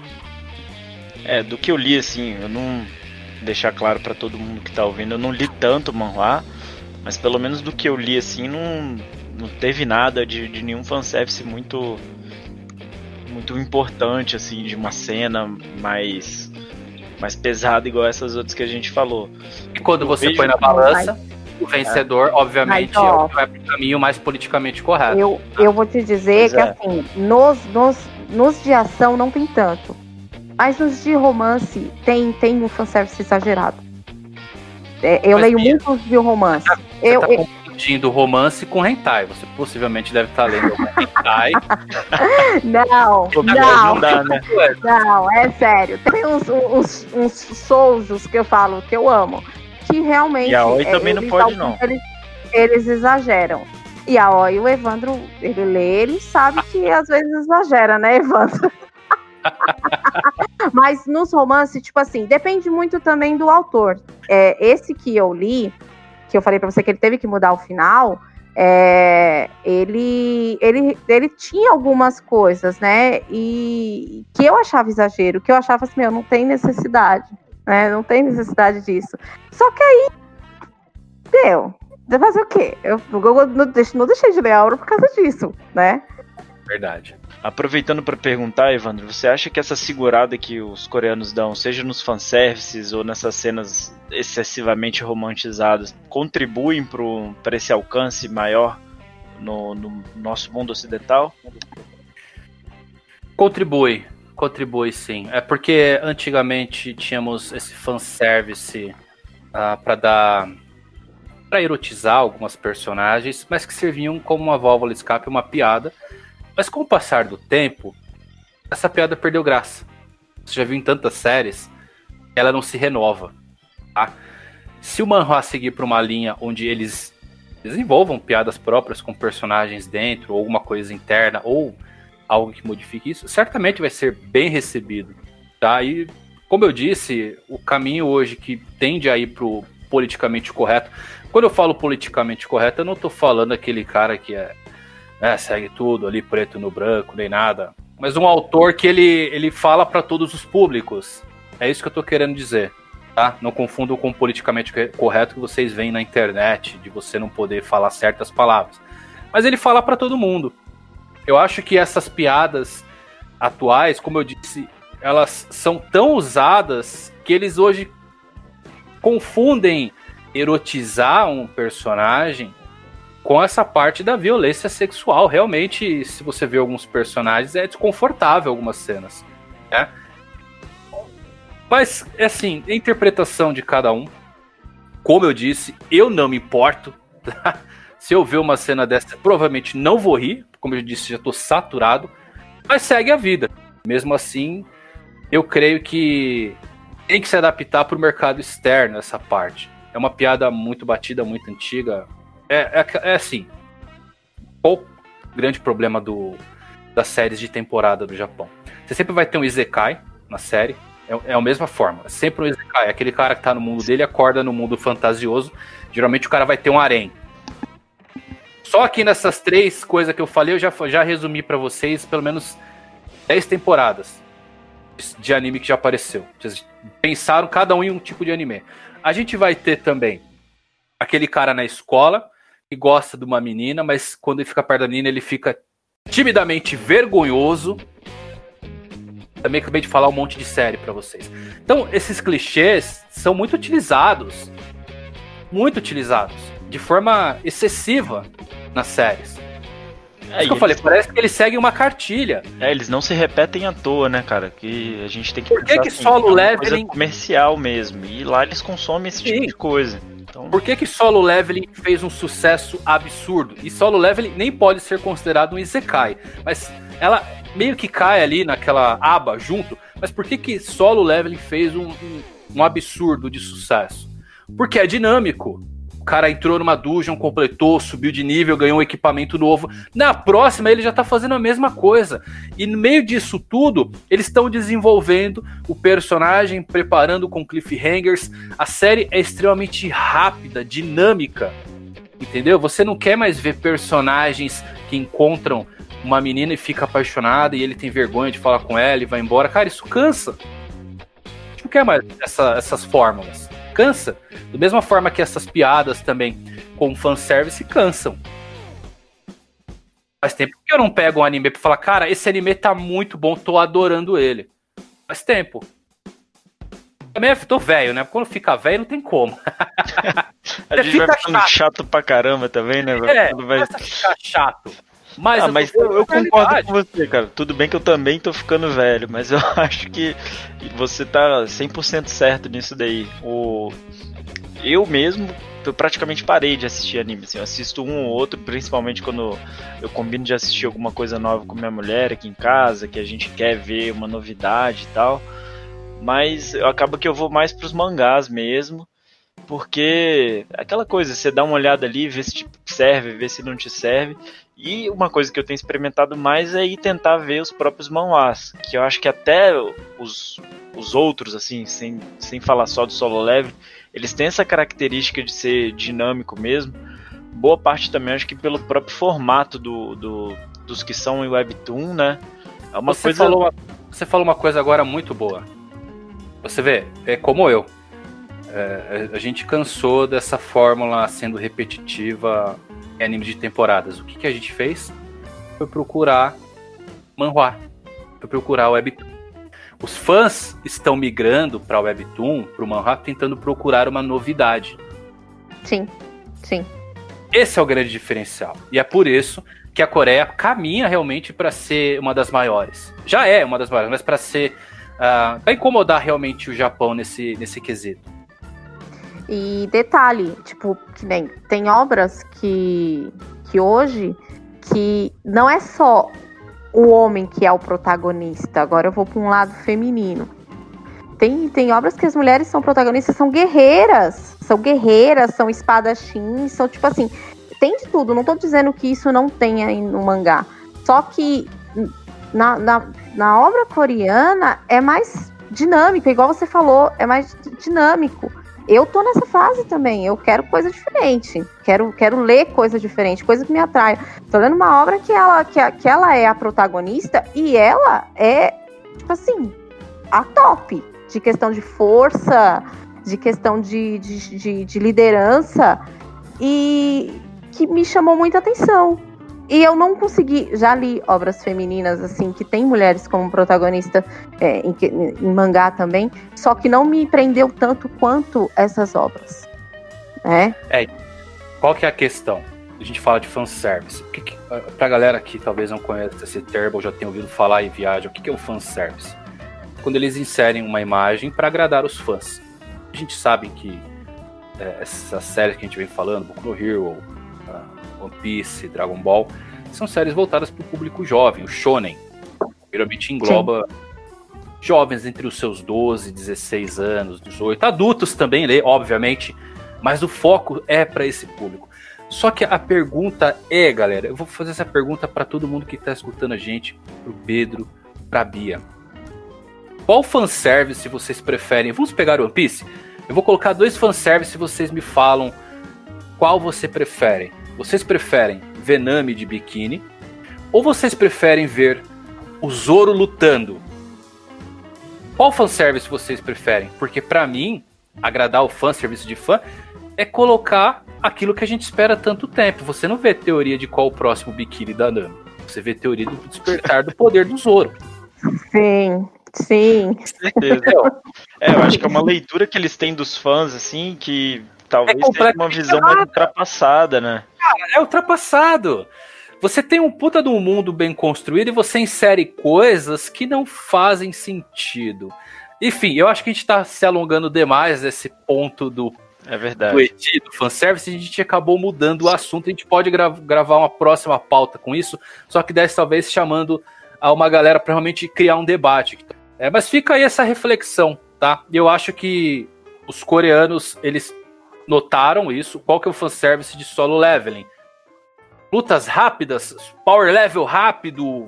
É, do que eu li, assim, eu não deixar claro para todo mundo que tá ouvindo, eu não li tanto manhwa, mas pelo menos do que eu li, assim, não, não teve nada de, de nenhum fanservice muito muito importante, assim, de uma cena mais mais pesada igual essas outras que a gente falou. E quando você põe na balança, o vencedor, obviamente, Mas, ó, é o que vai pro caminho mais politicamente correto. Eu, eu vou te dizer pois que, é. assim, nos, nos, nos de ação não tem tanto. Mas nos de romance tem, tem um fanservice exagerado. É, eu Mas, leio muitos de romance. Você eu, tá eu... confundindo romance com hentai. Você possivelmente deve estar tá lendo hentai. não, não, não, dá, né? não, é sério. Tem uns, uns, uns soujos que eu falo que eu amo. Que realmente. E a Oi também não pode, não. Eles, eles exageram. E a Oi, o Evandro, ele lê, ele sabe que às vezes exagera, né, Evandro? Mas nos romances, tipo assim, depende muito também do autor. É, esse que eu li, que eu falei para você que ele teve que mudar o final, é, ele, ele, ele tinha algumas coisas, né? E que eu achava exagero, que eu achava assim, meu, não tem necessidade, né? Não tem necessidade disso. Só que aí, deu. Fazer o quê? Eu, eu não, deixei, não deixei de ler a aura por causa disso, né? Verdade. Aproveitando para perguntar, Evandro, você acha que essa segurada que os coreanos dão, seja nos fanservices ou nessas cenas excessivamente romantizadas, contribuem para esse alcance maior no, no, nosso mundo ocidental? Contribui, contribui sim. É porque antigamente tínhamos esse fanservice ah, para dar. para erotizar algumas personagens, mas que serviam como uma válvula de escape, uma piada mas com o passar do tempo, essa piada perdeu graça. Você já viu em tantas séries, ela não se renova. Tá? Se o manhwa seguir para uma linha onde eles desenvolvam piadas próprias com personagens dentro, ou alguma coisa interna, ou algo que modifique isso, certamente vai ser bem recebido. Tá? E, como eu disse, o caminho hoje que tende a ir pro politicamente correto. Quando eu falo politicamente correto, eu não estou falando aquele cara que é né, segue tudo ali preto no branco, nem nada. Mas um autor que ele, ele fala para todos os públicos. É isso que eu tô querendo dizer. Tá? Não confundo com o politicamente correto que vocês veem na internet, de você não poder falar certas palavras. Mas ele fala para todo mundo. Eu acho que essas piadas atuais, como eu disse, elas são tão usadas que eles hoje confundem erotizar um personagem com essa parte da violência sexual. Realmente, se você vê alguns personagens, é desconfortável algumas cenas. Né? Mas, é assim, a interpretação de cada um. Como eu disse, eu não me importo. Tá? Se eu ver uma cena dessa, provavelmente não vou rir. Como eu disse, já estou saturado. Mas segue a vida. Mesmo assim, eu creio que tem que se adaptar para o mercado externo essa parte. É uma piada muito batida, muito antiga. É, é, é assim. Qual o grande problema do, das séries de temporada do Japão? Você sempre vai ter um Izekai na série. É, é a mesma forma. É sempre um Izekai. É aquele cara que tá no mundo dele acorda no mundo fantasioso. Geralmente o cara vai ter um harém. Só aqui nessas três coisas que eu falei, eu já, já resumi para vocês pelo menos 10 temporadas de anime que já apareceu. Vocês pensaram cada um em um tipo de anime. A gente vai ter também aquele cara na escola que gosta de uma menina, mas quando ele fica perto da menina, ele fica timidamente vergonhoso. Também acabei de falar um monte de série para vocês. Então, esses clichês são muito utilizados. Muito utilizados. De forma excessiva nas séries. É, isso que eu falei, parece que eles seguem uma cartilha. É, eles não se repetem à toa, né, cara? Que a gente tem que Por que, que assim, solo é leveling comercial mesmo? E lá eles consomem esse Sim. tipo de coisa. Então... Por que, que Solo Leveling fez um sucesso absurdo? E Solo Leveling nem pode ser considerado um Isekai, mas ela meio que cai ali naquela aba junto. Mas por que, que Solo Leveling fez um, um, um absurdo de sucesso? Porque é dinâmico cara entrou numa dungeon, completou, subiu de nível, ganhou um equipamento novo. Na próxima, ele já tá fazendo a mesma coisa. E no meio disso tudo, eles estão desenvolvendo o personagem, preparando com cliffhangers. A série é extremamente rápida, dinâmica. Entendeu? Você não quer mais ver personagens que encontram uma menina e fica apaixonada e ele tem vergonha de falar com ela e vai embora. Cara, isso cansa. A gente não quer mais essa, essas fórmulas. Cansa. Da mesma forma que essas piadas também com fanservice cansam. Faz tempo que eu não pego um anime pra falar, cara, esse anime tá muito bom, tô adorando ele. Faz tempo. Também tô velho, né? Quando fica velho não tem como. a gente vai ficando chato. chato pra caramba também, né? É, vai ficar chato. Mas, ah, eu, mas eu, eu concordo com você, cara. Tudo bem que eu também tô ficando velho, mas eu acho que você tá 100% certo nisso daí. O... Eu mesmo eu praticamente parei de assistir anime. Assim, eu assisto um ou outro, principalmente quando eu combino de assistir alguma coisa nova com minha mulher aqui em casa, que a gente quer ver uma novidade e tal. Mas acaba que eu vou mais pros mangás mesmo. Porque aquela coisa, você dá uma olhada ali, vê se te serve, vê se não te serve. E uma coisa que eu tenho experimentado mais é ir tentar ver os próprios manhwas. Que eu acho que até os, os outros, assim, sem, sem falar só do solo leve, eles têm essa característica de ser dinâmico mesmo. Boa parte também acho que pelo próprio formato do, do dos que são em Webtoon, né? É uma você coisa. Falou uma, você falou uma coisa agora muito boa. Você vê, é como eu. É, a gente cansou dessa fórmula sendo repetitiva em anime de temporadas. O que, que a gente fez? Foi procurar manhwa. Foi procurar webtoon. Os fãs estão migrando para o Webtoon, para o Manhwa, tentando procurar uma novidade. Sim, sim. Esse é o grande diferencial. E é por isso que a Coreia caminha realmente para ser uma das maiores. Já é uma das maiores, mas para ser. Uh, ah, para incomodar realmente o Japão nesse, nesse quesito. E detalhe, tipo, que nem tem obras que, que hoje que não é só o homem que é o protagonista. Agora eu vou para um lado feminino. Tem, tem obras que as mulheres são protagonistas, são guerreiras. São guerreiras, são espadachins, são tipo assim. Tem de tudo. Não estou dizendo que isso não tenha no mangá. Só que na, na, na obra coreana é mais dinâmico, igual você falou, é mais dinâmico eu tô nessa fase também. Eu quero coisa diferente. Quero, quero ler coisa diferente, coisa que me atrai. Tô lendo uma obra que ela, que, que ela é a protagonista e ela é, tipo assim, a top. De questão de força, de questão de, de, de, de liderança. E que me chamou muita atenção. E eu não consegui, já li obras femininas, assim, que tem mulheres como protagonista é, em, em, mangá também, só que não me prendeu tanto quanto essas obras. Né? É, qual que é a questão? A gente fala de fanservice. O que, que, pra galera que talvez não conheça esse termo ou já tenha ouvido falar em viagem, o que, que é o fanservice? Quando eles inserem uma imagem para agradar os fãs. A gente sabe que é, essas séries que a gente vem falando, Boku no Hero, One Piece, Dragon Ball, são séries voltadas para o público jovem, o shonen. Geralmente engloba Sim. jovens entre os seus 12, 16 anos, 18, adultos também lê, obviamente, mas o foco é para esse público. Só que a pergunta é, galera, eu vou fazer essa pergunta para todo mundo que está escutando a gente, pro Pedro, pra Bia. Qual fanservice vocês preferem? Vamos pegar One Piece? Eu vou colocar dois fanservice e vocês me falam qual você prefere. Vocês preferem Vename de biquíni? Ou vocês preferem ver o Zoro lutando? Qual fanservice vocês preferem? Porque para mim, agradar o fã, serviço de fã, é colocar aquilo que a gente espera tanto tempo. Você não vê teoria de qual o próximo biquíni da Nami. Você vê teoria do despertar do poder do Zoro. Sim, sim. certeza. É, eu acho que é uma leitura que eles têm dos fãs, assim, que talvez é tenha uma visão mais ultrapassada, né? Cara, é ultrapassado. Você tem um puta de um mundo bem construído e você insere coisas que não fazem sentido. Enfim, eu acho que a gente tá se alongando demais nesse ponto do é verdade. Do ET, do fanservice, a gente acabou mudando o assunto. A gente pode gra gravar uma próxima pauta com isso, só que dessa talvez chamando a uma galera para realmente criar um debate. É, mas fica aí essa reflexão, tá? Eu acho que os coreanos, eles notaram isso. Qual que é o fanservice de solo leveling? Lutas rápidas, power level rápido.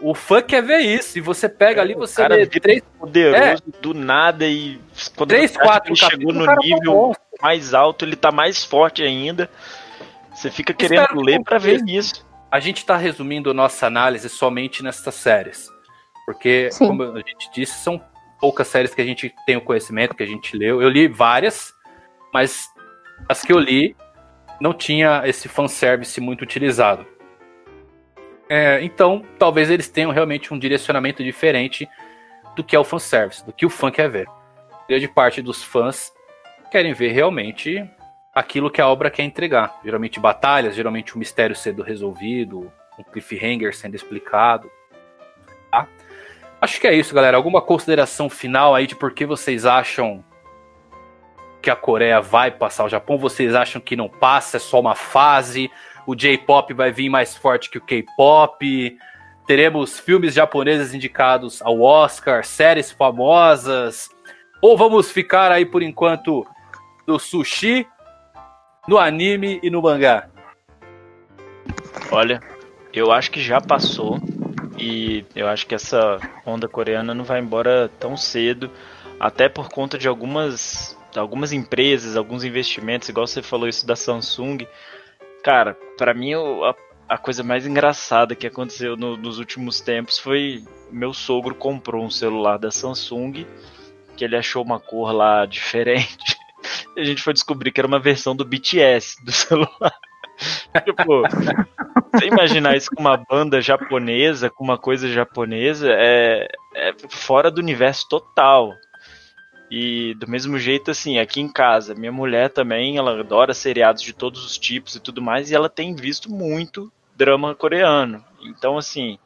O fã quer ver isso. E você pega é, ali, você vê três poderoso é, do nada e quando três, quatro ele chegou no nível mais alto, ele tá mais forte ainda. Você fica querendo Espero ler para ver isso. A gente está resumindo nossa análise somente nessas séries. Porque, Sim. como a gente disse, são poucas séries que a gente tem o conhecimento, que a gente leu. Eu li várias, mas as que eu li não tinha esse fanservice muito utilizado. É, então, talvez eles tenham realmente um direcionamento diferente do que é o fanservice, do que o fã quer ver. Grande parte dos fãs querem ver realmente aquilo que a obra quer entregar. Geralmente batalhas, geralmente um mistério sendo resolvido, um cliffhanger sendo explicado. Tá? Acho que é isso, galera. Alguma consideração final aí de por que vocês acham que a Coreia vai passar o Japão? Vocês acham que não passa, é só uma fase? O J-pop vai vir mais forte que o K-pop? Teremos filmes japoneses indicados ao Oscar, séries famosas? Ou vamos ficar aí por enquanto no sushi, no anime e no mangá? Olha, eu acho que já passou e eu acho que essa onda coreana não vai embora tão cedo, até por conta de algumas algumas empresas, alguns investimentos, igual você falou isso da Samsung. Cara, para mim a, a, coisa mais engraçada que aconteceu no, nos últimos tempos foi meu sogro comprou um celular da Samsung que ele achou uma cor lá diferente. E a gente foi descobrir que era uma versão do BTS do celular. tipo, você imaginar isso com uma banda japonesa, com uma coisa japonesa, é, é fora do universo total. E do mesmo jeito, assim, aqui em casa, minha mulher também, ela adora seriados de todos os tipos e tudo mais, e ela tem visto muito drama coreano. Então, assim,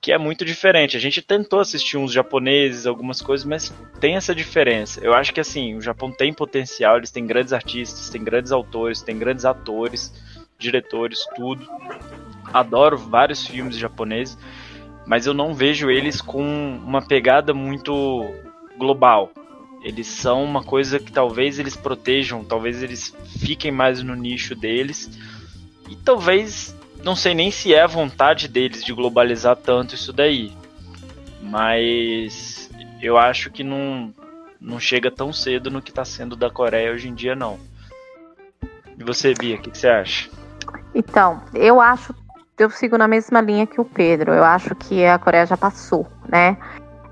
que é muito diferente. A gente tentou assistir uns japoneses, algumas coisas, mas tem essa diferença. Eu acho que, assim, o Japão tem potencial, eles têm grandes artistas, têm grandes autores, têm grandes atores, diretores, tudo. Adoro vários filmes japoneses, mas eu não vejo eles com uma pegada muito global. Eles são uma coisa que talvez eles protejam, talvez eles fiquem mais no nicho deles. E talvez, não sei nem se é a vontade deles de globalizar tanto isso daí. Mas eu acho que não, não chega tão cedo no que está sendo da Coreia hoje em dia, não. E você, Bia, o que, que você acha? Então, eu acho, eu sigo na mesma linha que o Pedro. Eu acho que a Coreia já passou, né?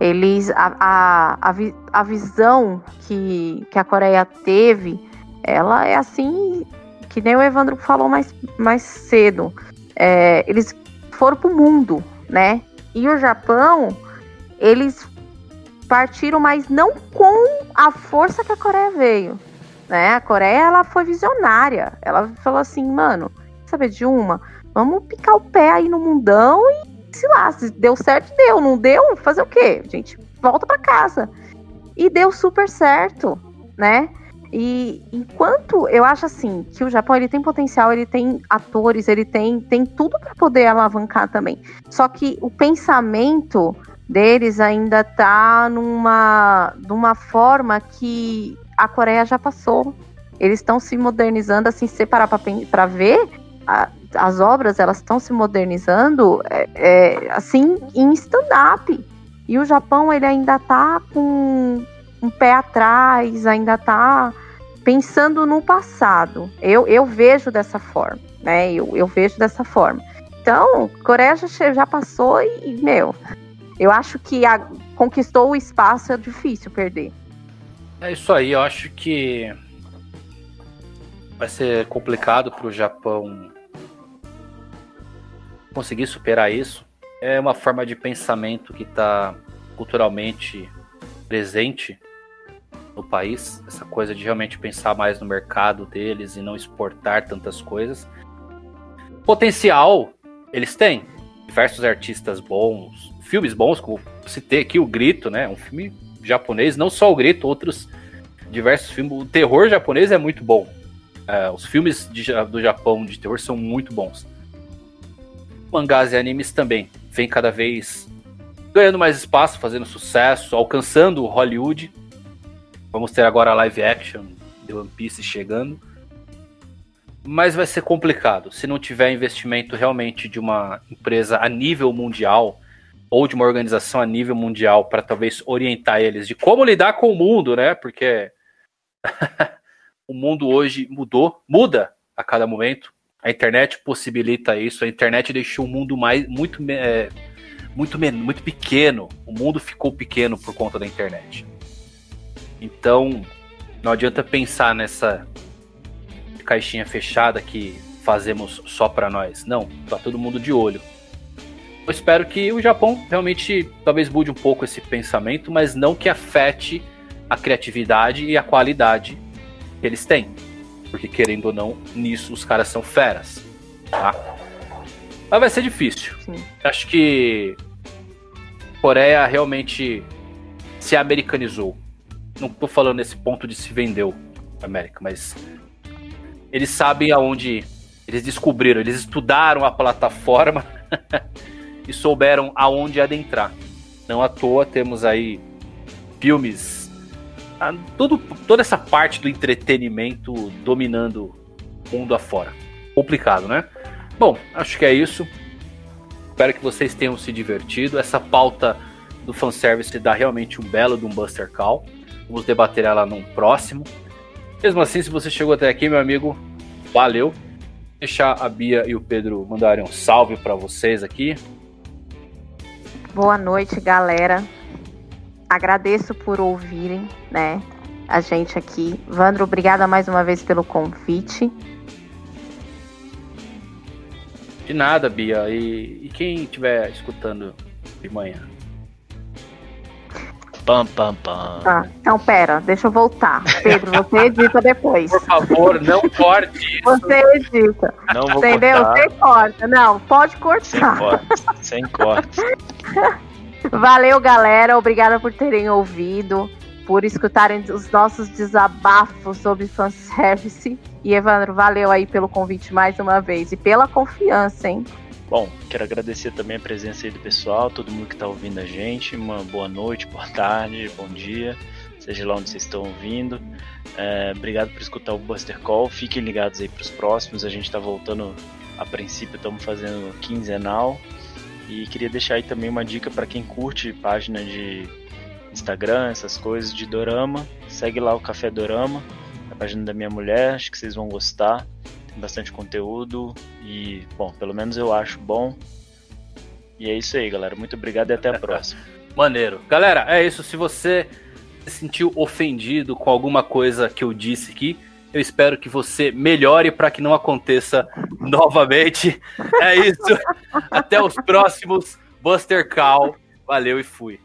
Eles a, a, a, a visão que, que a Coreia teve, ela é assim que nem o Evandro falou mais, mais cedo. É, eles foram para o mundo, né? E o Japão, eles partiram, mas não com a força que a Coreia veio. Né? A Coreia ela foi visionária. Ela falou assim, mano, saber de uma? Vamos picar o pé aí no mundão e se lá, se deu certo, deu. Não deu, fazer o quê? Gente, volta para casa. E deu super certo, né? E enquanto eu acho assim que o Japão ele tem potencial, ele tem atores, ele tem, tem tudo para poder alavancar também. Só que o pensamento deles ainda tá numa, numa forma que a Coreia já passou. Eles estão se modernizando, assim, se separar para ver, a, as obras elas estão se modernizando é, é, assim em stand-up. E o Japão ele ainda está com um pé atrás, ainda está pensando no passado. Eu, eu vejo dessa forma, né? Eu, eu vejo dessa forma. Então, Coreia já, já passou e, meu, eu acho que a, conquistou o espaço, é difícil perder. É isso aí, eu acho que vai ser complicado para o Japão conseguir superar isso é uma forma de pensamento que está culturalmente presente no país, essa coisa de realmente pensar mais no mercado deles e não exportar tantas coisas. Potencial eles têm, diversos artistas bons, filmes bons, como citei aqui o Grito, né? Um filme japonês, não só o Grito, outros diversos filmes. O terror japonês é muito bom. Uh, os filmes de, do Japão de terror são muito bons mangás e animes também vem cada vez ganhando mais espaço, fazendo sucesso, alcançando Hollywood. Vamos ter agora a live action de One Piece chegando. Mas vai ser complicado se não tiver investimento realmente de uma empresa a nível mundial ou de uma organização a nível mundial para talvez orientar eles de como lidar com o mundo, né? Porque o mundo hoje mudou, muda a cada momento A internet possibilita isso, a internet deixou o mundo mais muito, é, muito, muito pequeno. O mundo ficou pequeno por conta da internet. Então, não adianta pensar nessa caixinha fechada que fazemos só para nós. Não, tá todo mundo de olho. Eu espero que o Japão realmente talvez mude um pouco esse pensamento, mas não que afete a criatividade e a qualidade que eles têm. Porque querendo ou não, nisso os caras são feras. Tá? Mas vai ser difícil. Sim. Acho que Coreia realmente se americanizou. Não tô falando nesse ponto de se vendeu América, mas eles sabem aonde eles descobriram, eles estudaram a plataforma e souberam aonde adentrar. Não à toa temos aí filmes, tudo, toda essa parte do entretenimento dominando o mundo afora. Complicado, né? Bom, acho que é isso. Espero que vocês tenham se divertido. Essa pauta do fanservice dá realmente um belo de um Buster Call. Vamos debater ela num próximo. Mesmo assim, se você chegou até aqui, meu amigo, valeu. Deixar a Bia e o Pedro mandarem um salve para vocês aqui. Boa noite, galera. Agradeço por ouvirem, né? A gente aqui. Vandro, obrigada mais uma vez pelo convite. De nada, Bia. E, e quem estiver escutando de manhã? Pam, pam, pam. Tá, então pera, deixa eu voltar. Pedro, você edita depois. Por favor, não corte isso. Você edita. Não vou Entendeu? cortar. Você corta. Não, pode cortar. Sem cortes. Sem cortes. Valeu, galera. Obrigada por terem ouvido, por escutarem os nossos desabafos sobre fanservice. E, Evandro, valeu aí pelo convite mais uma vez e pela confiança, hein? Bom, quero agradecer também a presença aí do pessoal, todo mundo que está ouvindo a gente. Uma boa noite, boa tarde, bom dia, seja lá onde vocês estão ouvindo. É, obrigado por escutar o Buster Call. Fiquem ligados aí para os próximos. A gente está voltando, a princípio, estamos fazendo quinzenal. E queria deixar aí também uma dica para quem curte página de Instagram, essas coisas de Dorama. Segue lá o Café Dorama, a página da minha mulher, acho que vocês vão gostar tem bastante conteúdo e, bom, pelo menos eu acho bom. E é isso aí, galera. Muito obrigado e até a próxima. Maneiro. Galera, é isso. Se você se sentiu ofendido com alguma coisa que eu disse aqui, eu espero que você melhore para que não aconteça novamente. É isso. Até os próximos Buster Call. Valeu e fui.